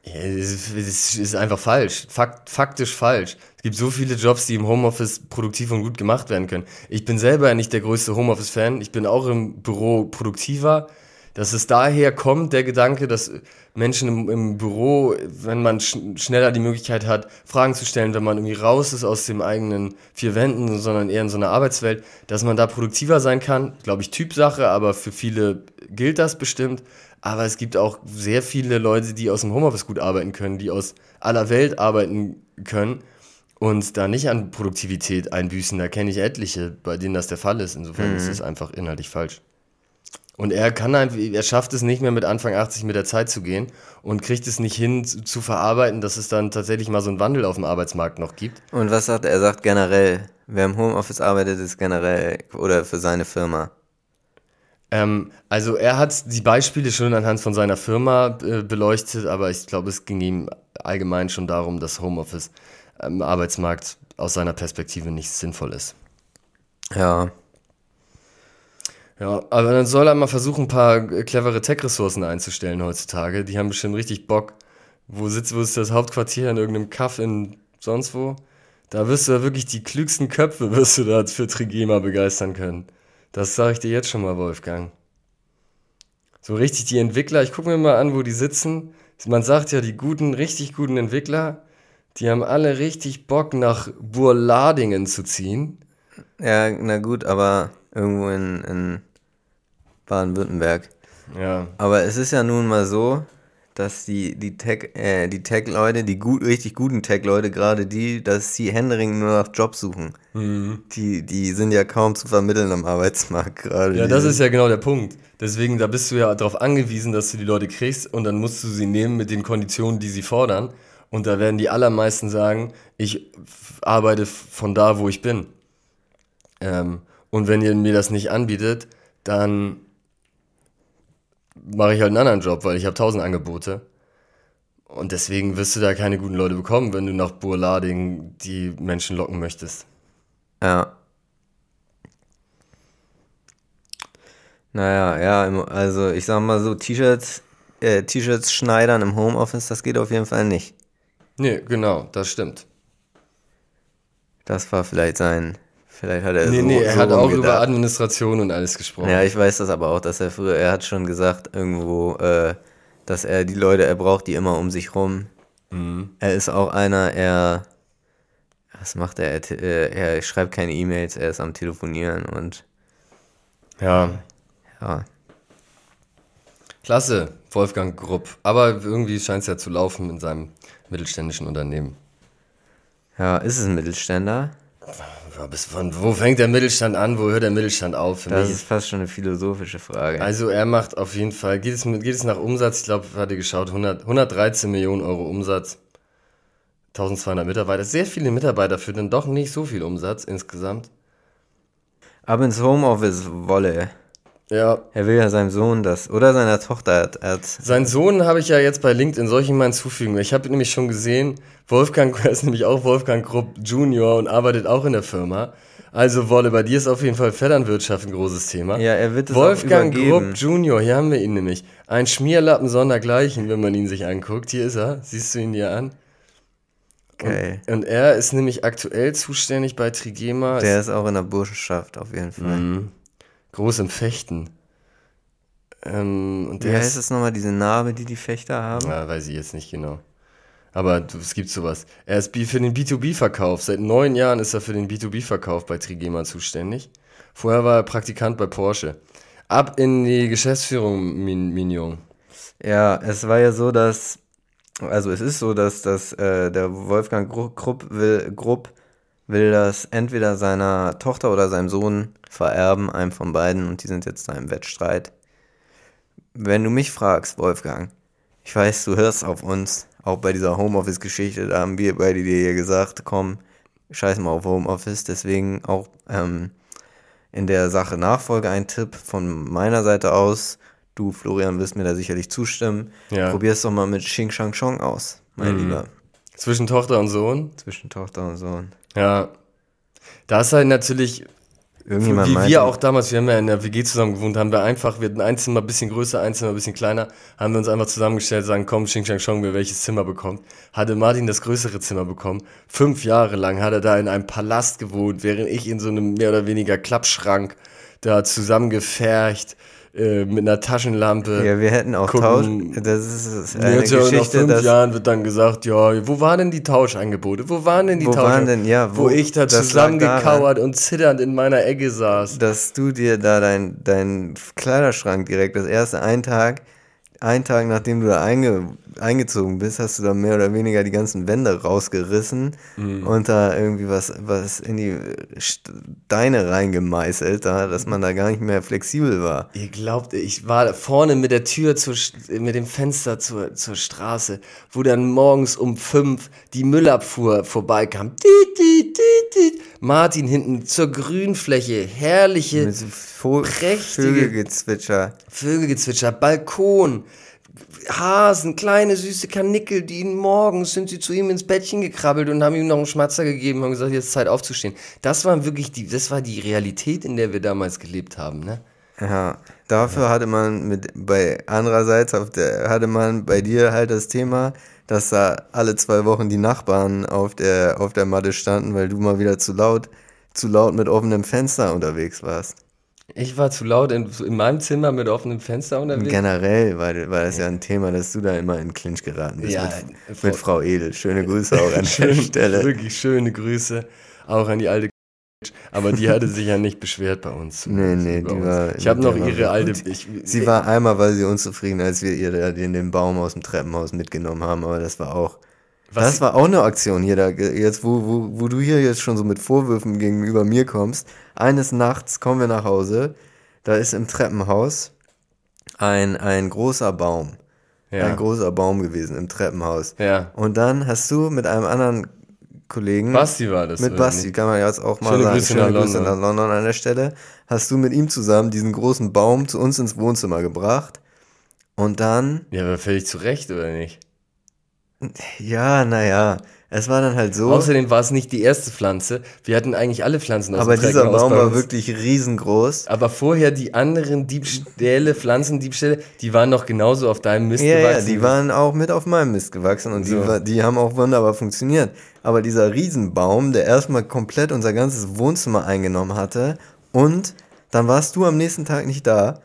Ja, Es ist einfach falsch, Fakt, faktisch falsch. Es gibt so viele Jobs, die im Homeoffice produktiv und gut gemacht werden können. Ich bin selber nicht der größte Homeoffice-Fan. Ich bin auch im Büro produktiver. Dass es daher kommt, der Gedanke, dass Menschen im, im Büro, wenn man sch schneller die Möglichkeit hat, Fragen zu stellen, wenn man irgendwie raus ist aus dem eigenen vier Wänden, sondern eher in so einer Arbeitswelt, dass man da produktiver sein kann. Glaube ich, Typsache, aber für viele gilt das bestimmt. Aber es gibt auch sehr viele Leute, die aus dem Homeoffice gut arbeiten können, die aus aller Welt arbeiten können und da nicht an Produktivität einbüßen. Da kenne ich etliche, bei denen das der Fall ist. Insofern mhm. ist es einfach inhaltlich falsch. Und er kann einfach, er schafft es nicht mehr mit Anfang 80 mit der Zeit zu gehen und kriegt es nicht hin zu, zu verarbeiten, dass es dann tatsächlich mal so einen Wandel auf dem Arbeitsmarkt noch gibt. Und was sagt er? Er sagt generell, wer im Homeoffice arbeitet, ist generell oder für seine Firma. Ähm, also er hat die Beispiele schon anhand von seiner Firma äh, beleuchtet, aber ich glaube, es ging ihm allgemein schon darum, dass Homeoffice im Arbeitsmarkt aus seiner Perspektive nicht sinnvoll ist. Ja, ja, aber dann soll er mal versuchen, ein paar clevere Tech-Ressourcen einzustellen heutzutage. Die haben bestimmt richtig Bock. Wo sitzt, wo ist das Hauptquartier in irgendeinem Kaff in sonst wo? Da wirst du ja wirklich die klügsten Köpfe wirst du da für Trigema begeistern können. Das sage ich dir jetzt schon mal, Wolfgang. So richtig die Entwickler, ich gucke mir mal an, wo die sitzen. Man sagt ja, die guten, richtig guten Entwickler, die haben alle richtig Bock, nach Burladingen zu ziehen. Ja, na gut, aber irgendwo in, in Baden-Württemberg. Ja. Aber es ist ja nun mal so, dass die, die Tech, äh, die Tech-Leute, die gut, richtig guten Tech-Leute, gerade die, dass sie händeringend nur nach Jobs suchen. Mhm. Die, die sind ja kaum zu vermitteln am Arbeitsmarkt gerade. Ja, das ist ja genau der Punkt. Deswegen, da bist du ja darauf angewiesen, dass du die Leute kriegst und dann musst du sie nehmen mit den Konditionen, die sie fordern. Und da werden die allermeisten sagen, ich arbeite von da, wo ich bin. Ähm, und wenn ihr mir das nicht anbietet, dann mache ich halt einen anderen Job, weil ich habe tausend Angebote. Und deswegen wirst du da keine guten Leute bekommen, wenn du nach Burlading die Menschen locken möchtest. Ja. Naja, ja, also ich sag mal so, T-Shirts, äh, T-Shirts schneidern im Homeoffice, das geht auf jeden Fall nicht. Nee, genau, das stimmt. Das war vielleicht sein Vielleicht hat er nee, so, nee, er so hat auch gedacht. über Administration und alles gesprochen. Ja, ich weiß das aber auch, dass er früher, er hat schon gesagt irgendwo, äh, dass er die Leute, er braucht die immer um sich rum. Mhm. Er ist auch einer, er, was macht er? Er, äh, er schreibt keine E-Mails, er ist am Telefonieren und. Ja. Ja. Klasse, Wolfgang Grupp. Aber irgendwie scheint es ja zu laufen in seinem mittelständischen Unternehmen. Ja, ist es ein Mittelständler? Bis von wo fängt der Mittelstand an, wo hört der Mittelstand auf? Für das mich? ist fast schon eine philosophische Frage. Also er macht auf jeden Fall, geht es, geht es nach Umsatz, ich glaube, hatte geschaut, 100, 113 Millionen Euro Umsatz, 1200 Mitarbeiter, sehr viele Mitarbeiter für dann doch nicht so viel Umsatz insgesamt. Ab ins Homeoffice wolle. Ja. Er will ja seinem Sohn das, oder seiner Tochter. Er hat Sein Sohn habe ich ja jetzt bei LinkedIn, soll ich ihm mal hinzufügen? Ich habe nämlich schon gesehen, Wolfgang ist nämlich auch Wolfgang Krupp Junior und arbeitet auch in der Firma. Also Wolle, bei dir ist auf jeden Fall Vetternwirtschaft ein großes Thema. Ja, er wird es Wolfgang Grupp Junior, hier haben wir ihn nämlich. Ein Schmierlappen sondergleichen, wenn man ihn sich anguckt. Hier ist er, siehst du ihn dir an. Okay. Und, und, er ist nämlich aktuell zuständig bei Trigema. Der ist auch in der Burschenschaft auf jeden Fall. Mhm groß im Fechten. Ähm, und Wie heißt es nochmal, diese Narbe, die die Fechter haben? Ja, weiß ich jetzt nicht genau. Aber es gibt sowas. Er ist für den B2B-Verkauf. Seit neun Jahren ist er für den B2B-Verkauf bei Trigema zuständig. Vorher war er Praktikant bei Porsche. Ab in die Geschäftsführung, Mignon. Ja, es war ja so, dass, also es ist so, dass, dass äh, der Wolfgang Grupp will, Grupp will das entweder seiner Tochter oder seinem Sohn vererben, einem von beiden, und die sind jetzt da im Wettstreit. Wenn du mich fragst, Wolfgang, ich weiß, du hörst auf uns, auch bei dieser Homeoffice-Geschichte, da haben wir beide dir ja gesagt, komm, scheiß mal auf Homeoffice, deswegen auch ähm, in der Sache Nachfolge ein Tipp von meiner Seite aus. Du, Florian, wirst mir da sicherlich zustimmen. Ja. Probier's doch mal mit Xing Shang Chong aus, mein mhm. Lieber. Zwischen Tochter und Sohn? Zwischen Tochter und Sohn. Ja. Da ist halt natürlich Irgendjemand Wie meinte, wir auch damals, wir haben ja in der WG zusammen gewohnt, haben wir einfach, wir hatten ein Zimmer ein bisschen größer, ein Zimmer ein bisschen kleiner, haben wir uns einfach zusammengestellt, sagen, komm, Xing Shang Chong, wer welches Zimmer bekommt. Hatte Martin das größere Zimmer bekommen. Fünf Jahre lang hat er da in einem Palast gewohnt, während ich in so einem mehr oder weniger Klappschrank da zusammengefercht äh, mit einer Taschenlampe. Ja, wir hätten auch gucken. Tausch. Das ist, Ja, eine ja, nach Geschichte, fünf dass, Jahren wird dann gesagt, ja, wo waren denn die Tauschangebote? Wo waren denn die Wo waren denn- ja, wo, wo- ich da zusammengekauert und zitternd in meiner Ecke saß. dass du dir da dein, dein Kleiderschrank direkt das erste einen Tag, einen Tag nachdem du da einge, eingezogen bist, hast du da mehr oder weniger die ganzen Wände rausgerissen Mhm. und da irgendwie was, was in die Steine reingemeißelt, da, dass man da gar nicht mehr flexibel war. Ihr glaubt, ich war vorne mit der Tür, zur, mit dem Fenster zur, zur Straße, wo dann morgens um fünf die Müllabfuhr vorbeikam. Tiet, tiet, tiet, tiet. Martin hinten zur Grünfläche, herrliche Mit Vo prächtige- Vögelgezwitscher. Vögelgezwitscher, Balkon, Hasen, kleine süße Kanickel, die ihn morgens sind sie zu ihm ins Bettchen gekrabbelt und haben ihm noch einen Schmatzer gegeben und gesagt, jetzt ist Zeit aufzustehen. Das war wirklich die, das war die Realität, in der wir damals gelebt haben, ne? Ja, dafür hatte man mit bei andererseits auf der hatte man bei dir halt das Thema, dass da alle zwei Wochen die Nachbarn auf der auf der Matte standen, weil du mal wieder zu laut zu laut mit offenem Fenster unterwegs warst. Ich war zu laut in, in meinem Zimmer mit offenem Fenster unterwegs. Generell war, war das ja ein Thema, dass du da immer in Clinch geraten bist Ja, mit, mit Frau Edel. Schöne Grüße auch an der Stelle. Wirklich schöne Grüße auch an die alte aber die hatte sich ja nicht beschwert bei uns. Nee, nee, die uns. war- Ich habe noch ihre alte. Ich, Sie war einmal, weil sie unzufrieden, als wir ihr den, den Baum aus dem Treppenhaus mitgenommen haben, aber das war auch. Was das war auch eine Aktion hier, da, jetzt wo, wo, wo du hier jetzt schon so mit Vorwürfen gegenüber mir kommst. Eines Nachts kommen wir nach Hause, da ist im Treppenhaus ein, ein großer Baum. Ja. Ein großer Baum gewesen im Treppenhaus. Ja. Und dann hast du mit einem anderen Kollegen. Basti war das. Mit Basti, nicht? kann man jetzt auch mal Schöne sagen. Grüße nach London. nach London an der Stelle. Hast du mit ihm zusammen diesen großen Baum zu uns ins Wohnzimmer gebracht. Und dann, Ja, aber völlig zu Recht, oder nicht? ja, naja, es war dann halt so. Außerdem war es nicht die erste Pflanze. Wir hatten eigentlich alle Pflanzen aus aber dem dieser Baum war wirklich riesengroß. Aber vorher die anderen Diebstähle, Pflanzendiebstähle, die waren noch genauso auf deinem Mist Ja, ja, gewachsen. die waren auch mit auf meinem Mist gewachsen und So. die, die haben auch wunderbar funktioniert. Aber dieser Riesenbaum, der erstmal komplett unser ganzes Wohnzimmer eingenommen hatte und dann warst du am nächsten Tag nicht da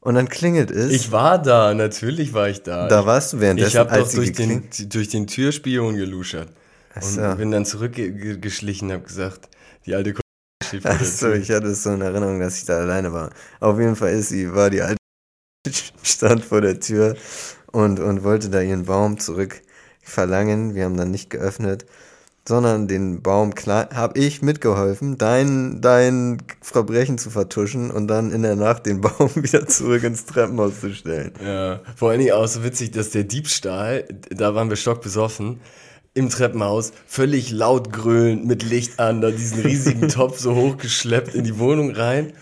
und dann klingelt es. Ich war da, natürlich war ich da. da warst du währenddessen, ich habe doch durch den, durch den Türspion geluschert. Und so. bin dann zurückgeschlichen, habe gesagt, die alte steht vor Achso, ich hatte es so in Erinnerung, dass ich da alleine war. Auf jeden Fall ist sie, war die alte stand vor der Tür und, und wollte da ihren Baum zurück verlangen. Wir haben dann nicht geöffnet, sondern den Baum habe ich mitgeholfen, dein, dein Verbrechen zu vertuschen und dann in der Nacht den Baum wieder zurück ins Treppenhaus zu stellen. Ja, vor allen Dingen auch so witzig, dass der Diebstahl, da waren wir stockbesoffen, im Treppenhaus, völlig laut grölend mit Licht an, da diesen riesigen Topf so hochgeschleppt in die Wohnung rein.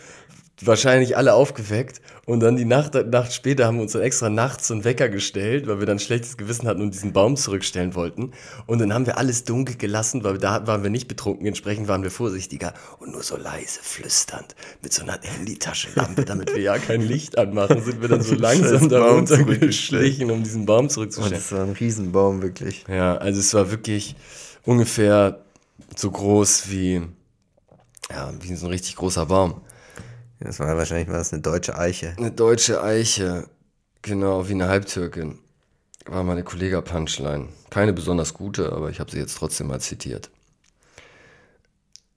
Wahrscheinlich alle aufgeweckt. Und dann die Nacht, Nacht später haben wir uns dann extra nachts so einen Wecker gestellt, weil wir dann schlechtes Gewissen hatten und diesen Baum zurückstellen wollten. Und dann haben wir alles dunkel gelassen, weil da waren wir nicht betrunken, entsprechend waren wir vorsichtiger und nur so leise flüsternd mit so einer Handytaschenlampe, damit wir ja kein Licht anmachen, sind wir dann so langsam da runtergeschlichen, um diesen Baum Und zurückzustellen. das war ein Riesenbaum, wirklich. Ja, also es war wirklich ungefähr so groß wie, ja, wie so ein richtig großer Baum. Das war wahrscheinlich war das eine deutsche Eiche. Eine deutsche Eiche, genau, wie eine Halbtürkin. War meine Kollega-Punchline. Keine besonders gute, aber ich habe sie jetzt trotzdem mal zitiert.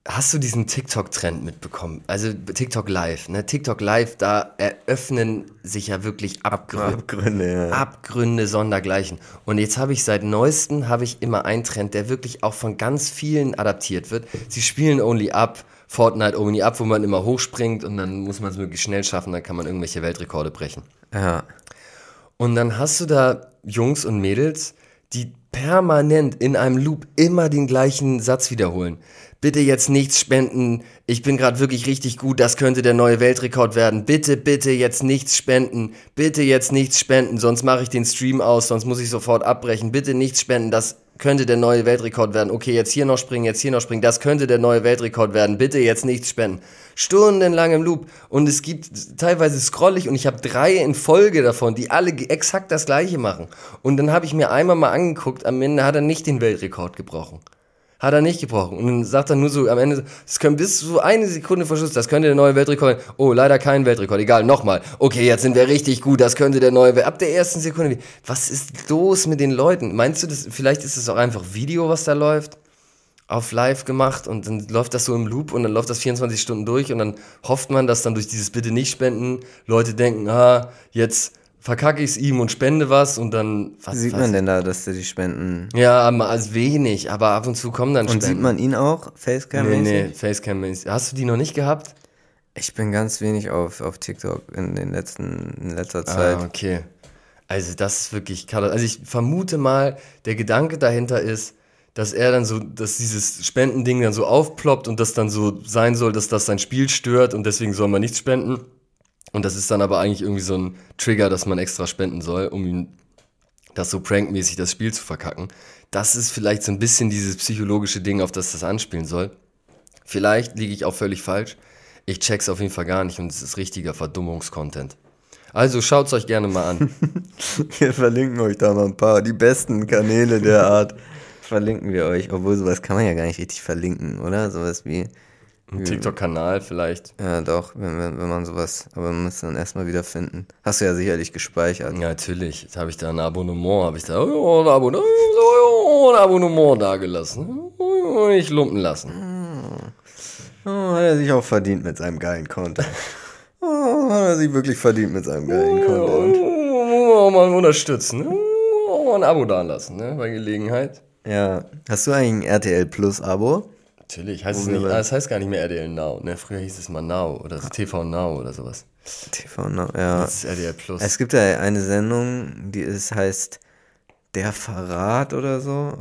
Hast du diesen TikTok-Trend mitbekommen? Also TikTok Live, ne? TikTok Live, da eröffnen sich ja wirklich Abgründe. Abgründe, ja. Abgründe sondergleichen. Und jetzt habe ich seit neuestem habe ich immer einen Trend, der wirklich auch von ganz vielen adaptiert wird. Sie spielen Only Up, Fortnite Only Up, wo man immer hochspringt und dann muss man es möglichst schnell schaffen, dann kann man irgendwelche Weltrekorde brechen. Ja. Und dann hast du da Jungs und Mädels, die permanent in einem Loop immer den gleichen Satz wiederholen. Bitte jetzt nichts spenden. Ich bin gerade wirklich richtig gut. Das könnte der neue Weltrekord werden. Bitte, bitte jetzt nichts spenden. Bitte jetzt nichts spenden. Sonst mache ich den Stream aus. Sonst muss ich sofort abbrechen. Bitte nichts spenden. Das könnte der neue Weltrekord werden. Okay, jetzt hier noch springen, jetzt hier noch springen. Das könnte der neue Weltrekord werden. Bitte jetzt nichts spenden. Stundenlang im Loop. Und es gibt teilweise scroll ich und ich habe drei in Folge davon, die alle exakt das gleiche machen. Und dann habe ich mir einmal mal angeguckt, am Ende hat er nicht den Weltrekord gebrochen. Hat er nicht gebrochen. Und dann sagt er nur so am Ende, es können bis zu eine Sekunde Verschluss, das könnte der neue Weltrekord sein. Oh, leider kein Weltrekord. Egal, nochmal. Okay, jetzt sind wir richtig gut, das könnte der neue. Ab der ersten Sekunde. Was ist los mit den Leuten? Meinst du, das, vielleicht ist es auch einfach Video, was da läuft? Auf live gemacht und dann läuft das so im Loop und dann läuft das 24 Stunden durch und dann hofft man, dass dann durch dieses Bitte nicht spenden Leute denken, ah, jetzt verkacke ich es ihm und spende was und dann. Was, sieht was? man denn da, dass der die spenden? Ja, als wenig, aber ab und zu kommen dann Und Spenden. sieht man ihn auch, facecam Nee, nee, Facecam -mäßig. Hast du die noch nicht gehabt? Ich bin ganz wenig auf, auf TikTok in den letzten, in letzter Zeit. Ah, okay. Also das ist wirklich katastrophal. Also ich vermute mal, der Gedanke dahinter ist, dass er dann so, dass dieses Spendending dann so aufploppt und das dann so sein soll, dass das sein Spiel stört und deswegen soll man nichts spenden. Und das ist dann aber eigentlich irgendwie so ein Trigger, dass man extra spenden soll, um ihm das so prankmäßig das Spiel zu verkacken. Das ist vielleicht so ein bisschen dieses psychologische Ding, auf das das anspielen soll. Vielleicht liege ich auch völlig falsch. Ich check's auf jeden Fall gar nicht und es ist richtiger Verdummungskontent. Also schaut's euch gerne mal an. Wir verlinken euch da mal ein paar. Die besten Kanäle der Art verlinken wir euch. Obwohl, sowas kann man ja gar nicht richtig verlinken, oder? Sowas wie. Ein TikTok-Kanal vielleicht. Ja, doch, wenn, wenn, wenn man sowas. Aber man muss dann erstmal wieder finden. Hast du ja sicherlich gespeichert. Ja, natürlich. Jetzt habe ich da ein Abonnement, habe ich da oh, ein, Abonnement, oh, ein Abonnement da gelassen. Oh, Nicht lumpen lassen. Oh, hat er sich auch verdient mit seinem geilen Content. Oh, hat er sich wirklich verdient mit seinem geilen Content. Oh, mal unterstützen. Oh, ein Abo da lassen, ne? Bei Gelegenheit. Ja. Hast du eigentlich ein RTL Plus Abo? Natürlich, heißt es nicht, ah, es heißt gar nicht mehr RDL Now, ne? Früher hieß es mal Now oder so TV Now oder sowas. TV Now, ja. Das ist RDL Plus. Es gibt ja eine Sendung, die ist, heißt Der Verrat oder so.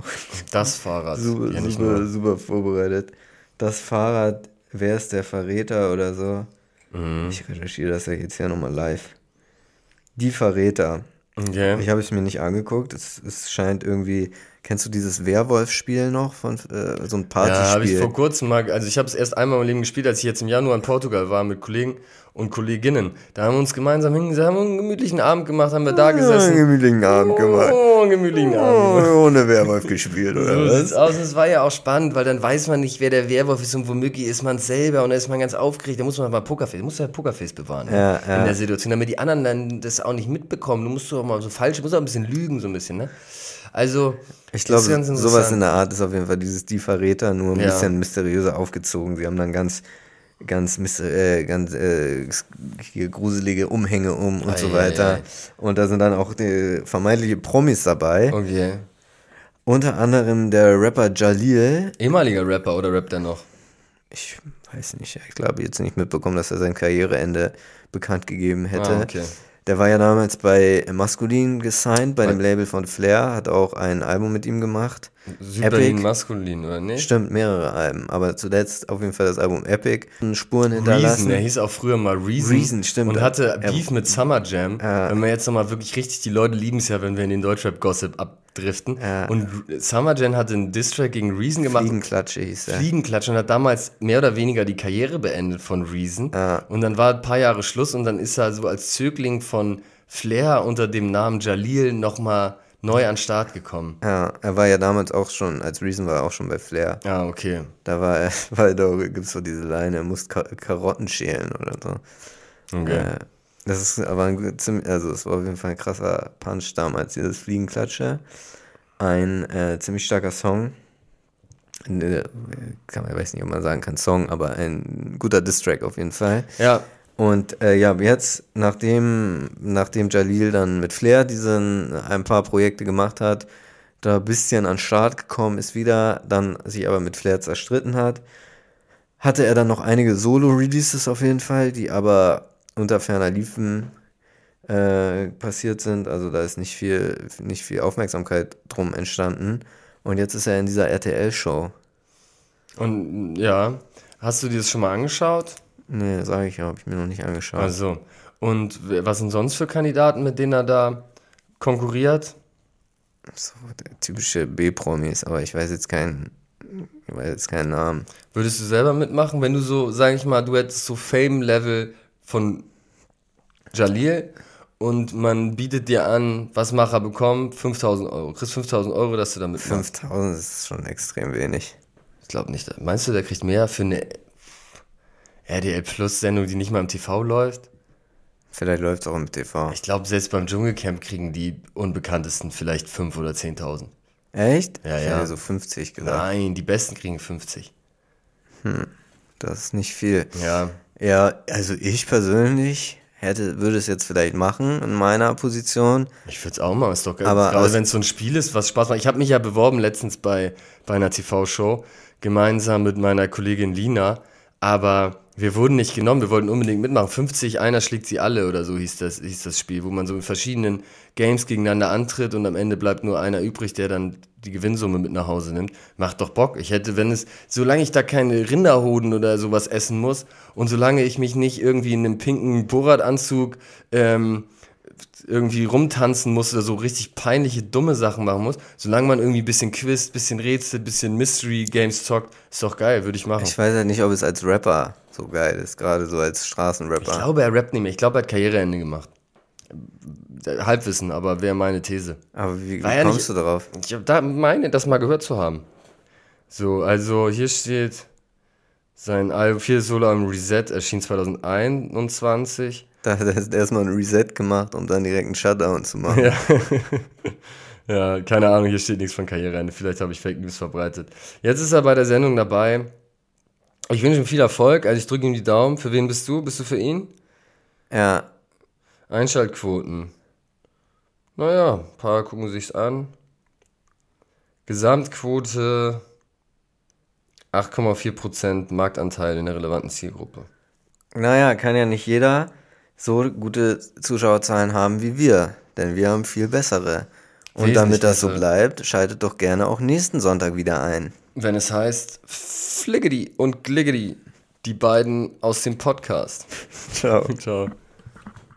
das Fahrrad. Super, ja, nicht super, nur. super vorbereitet. Das Fahrrad, wer ist der Verräter oder so? Mhm. Ich recherchiere das ja jetzt hier nochmal live. Die Verräter. Okay. Ich habe es mir nicht angeguckt. Es, es scheint irgendwie. Kennst du dieses Werwolf-Spiel noch von äh, so ein Ja, habe ich Partyspiel? vor kurzem mal, also ich habe es erst einmal im Leben gespielt, als ich jetzt im Januar in Portugal war mit Kollegen und Kolleginnen. Da haben wir uns gemeinsam hingesetzt, haben einen gemütlichen Abend gemacht, haben wir da ja, einen gesessen. gemütlichen Abend gemacht. Oh, einen gemütlichen Abend. gemacht. Oh, ohne Werwolf gespielt, oder So was? aus. Es war ja auch spannend, weil dann weiß man nicht, wer der Werwolf ist und womöglich ist man selber und da ist man ganz aufgeregt. Da muss man mal Pokerface, du ja Pokerface bewahren? Ja, ja. in der Situation, damit die anderen dann das auch nicht mitbekommen. Du musst doch mal so falsch, du musst auch ein bisschen lügen, so ein bisschen, ne? Also, Ich glaube, sowas in der Art ist auf jeden Fall dieses Die Verräter nur ein Ja. bisschen mysteriöser aufgezogen. Sie haben dann ganz, ganz, äh, ganz äh, hier gruselige Umhänge um und Ei, so ei, weiter. ei. Und da sind dann auch vermeintliche Promis dabei. Okay. Unter anderem der Rapper Jalil. Ehemaliger Rapper oder rappt er noch? Ich weiß nicht, ich glaube jetzt nicht mitbekommen, dass er sein Karriereende bekannt gegeben hätte. Ah, okay. Der war ja damals bei Maskulin gesigned, bei dem Label von Flair, hat auch ein Album mit ihm gemacht. Südberlin Epic. maskulin, oder nicht? Stimmt, mehrere Alben, aber zuletzt auf jeden Fall das Album Epic. Spuren Reason, hinterlassen. der hieß auch früher mal Reason. Reason, stimmt. Und hatte Er- Beef mit Summer Jam. Ja. Wenn wir jetzt nochmal wirklich richtig, die Leute lieben es ja, wenn wir in den Deutschrap-Gossip abdriften. Ja. Und Summer Jam hatte einen Distrack gegen Reason gemacht. Fliegenklatsche hieß er. Fliegenklatsch und hat damals mehr oder weniger die Karriere beendet von Reason. Ja. Und dann war ein paar Jahre Schluss und dann ist er so als Zögling von Flair unter dem Namen Jalil nochmal neu an den Start gekommen. Ja, er war ja damals auch schon, als Reason war er auch schon bei Flair. Ja, okay. Da war er, weil da gibt's so diese Line, er muss Ka Karotten schälen oder so. okay. Äh, das ist aber ein ziemlich, also es war auf jeden Fall ein krasser Punch damals, dieses Fliegenklatsche. Ein äh, ziemlich starker Song. Äh, Kann man, ich weiß nicht, ob man sagen kann Song, aber ein guter Distrack auf jeden Fall. Ja, Und äh, ja, jetzt, nachdem, nachdem Jalil dann mit Flair diesen ein paar Projekte gemacht hat, da ein bisschen an Start gekommen ist wieder, dann sich aber mit Flair zerstritten hat, hatte er dann noch einige Solo-Releases auf jeden Fall, die aber unter ferner Liefen äh, passiert sind. Also da ist nicht viel, nicht viel Aufmerksamkeit drum entstanden. Und jetzt ist er in dieser RTL-Show. und ja. Hast du dir das schon mal angeschaut? Nee, sage ich ja, habe ich mir noch nicht angeschaut. Also, und was sind sonst für Kandidaten, mit denen er da konkurriert? So, typische B-Promis, aber ich weiß jetzt keinen, ich weiß jetzt keinen Namen. Würdest du selber mitmachen, wenn du so, sag ich mal, du hättest so Fame-Level von Jalil und man bietet dir an, was Macher bekommen? 5000 Euro. Kriegst 5000 Euro, dass du da mitmachst. 5000 ist schon extrem wenig. glaube nicht. Meinst du, der kriegt mehr für eine RDL Plus Sendung, die nicht mal im TV läuft? Vielleicht läuft es auch im TV. Ich glaube, selbst beim Dschungelcamp kriegen die Unbekanntesten vielleicht 5 oder 10.000. Echt? Ja, ich ja. hätte so 50 gesagt. Nein, die Besten kriegen 50. Das ist nicht viel. Ja. Ja, also ich persönlich hätte, würde es jetzt vielleicht machen in meiner Position. Ich würde es auch machen, ist doch geil. Aber Gerade wenn es so ein Spiel ist, was Spaß macht. Ich habe mich ja beworben letztens bei, bei einer TV-Show, gemeinsam mit meiner Kollegin Lina, aber wir wurden nicht genommen, wir wollten unbedingt mitmachen. 50, einer schlägt sie alle oder so hieß das, hieß das Spiel, wo man so in verschiedenen Games gegeneinander antritt und am Ende bleibt nur einer übrig, der dann die Gewinnsumme mit nach Hause nimmt. Macht doch Bock. Ich hätte, wenn es, solange ich da keine Rinderhoden oder sowas essen muss und solange ich mich nicht irgendwie in einem pinken Borat-Anzug ähm, irgendwie rumtanzen muss oder so richtig peinliche, dumme Sachen machen muss, solange man irgendwie ein bisschen Quiz, bisschen Rätsel, bisschen Mystery Games zockt, ist doch geil, würde ich machen. Ich weiß ja nicht, ob es als Rapper so geil ist, gerade so als Ich Straßenrapper. glaube, er rappt nicht mehr. Ich glaube, er hat Karriereende gemacht. Halbwissen, aber wäre meine These. Aber wie, wie kommst nicht- du darauf? Ich da meine, das mal gehört zu haben. So, also hier steht, sein Album, viertes Solo-Album Reset erschien 2021. Da hat er erstmal ein Reset gemacht, um dann direkt einen Shutdown zu machen. Ja. ja, keine Ahnung, hier steht nichts von Karriereende. Vielleicht habe ich Fake News verbreitet. Jetzt ist er bei der Sendung dabei. Ich wünsche ihm viel Erfolg. Also ich drücke ihm die Daumen. Für wen bist du? Bist du für ihn? Ja, Einschaltquoten. Naja, ein paar gucken sich's an. Gesamtquote 8,4% Marktanteil in der relevanten Zielgruppe. naja, kann ja nicht jeder so gute Zuschauerzahlen haben wie wir, denn wir haben viel bessere. Und Wesentlich damit das so bleibt, schaltet doch gerne auch nächsten Sonntag wieder ein. Wenn es heißt Fliggedy und Gliggedy, die beiden aus dem Podcast. Ciao. Ciao.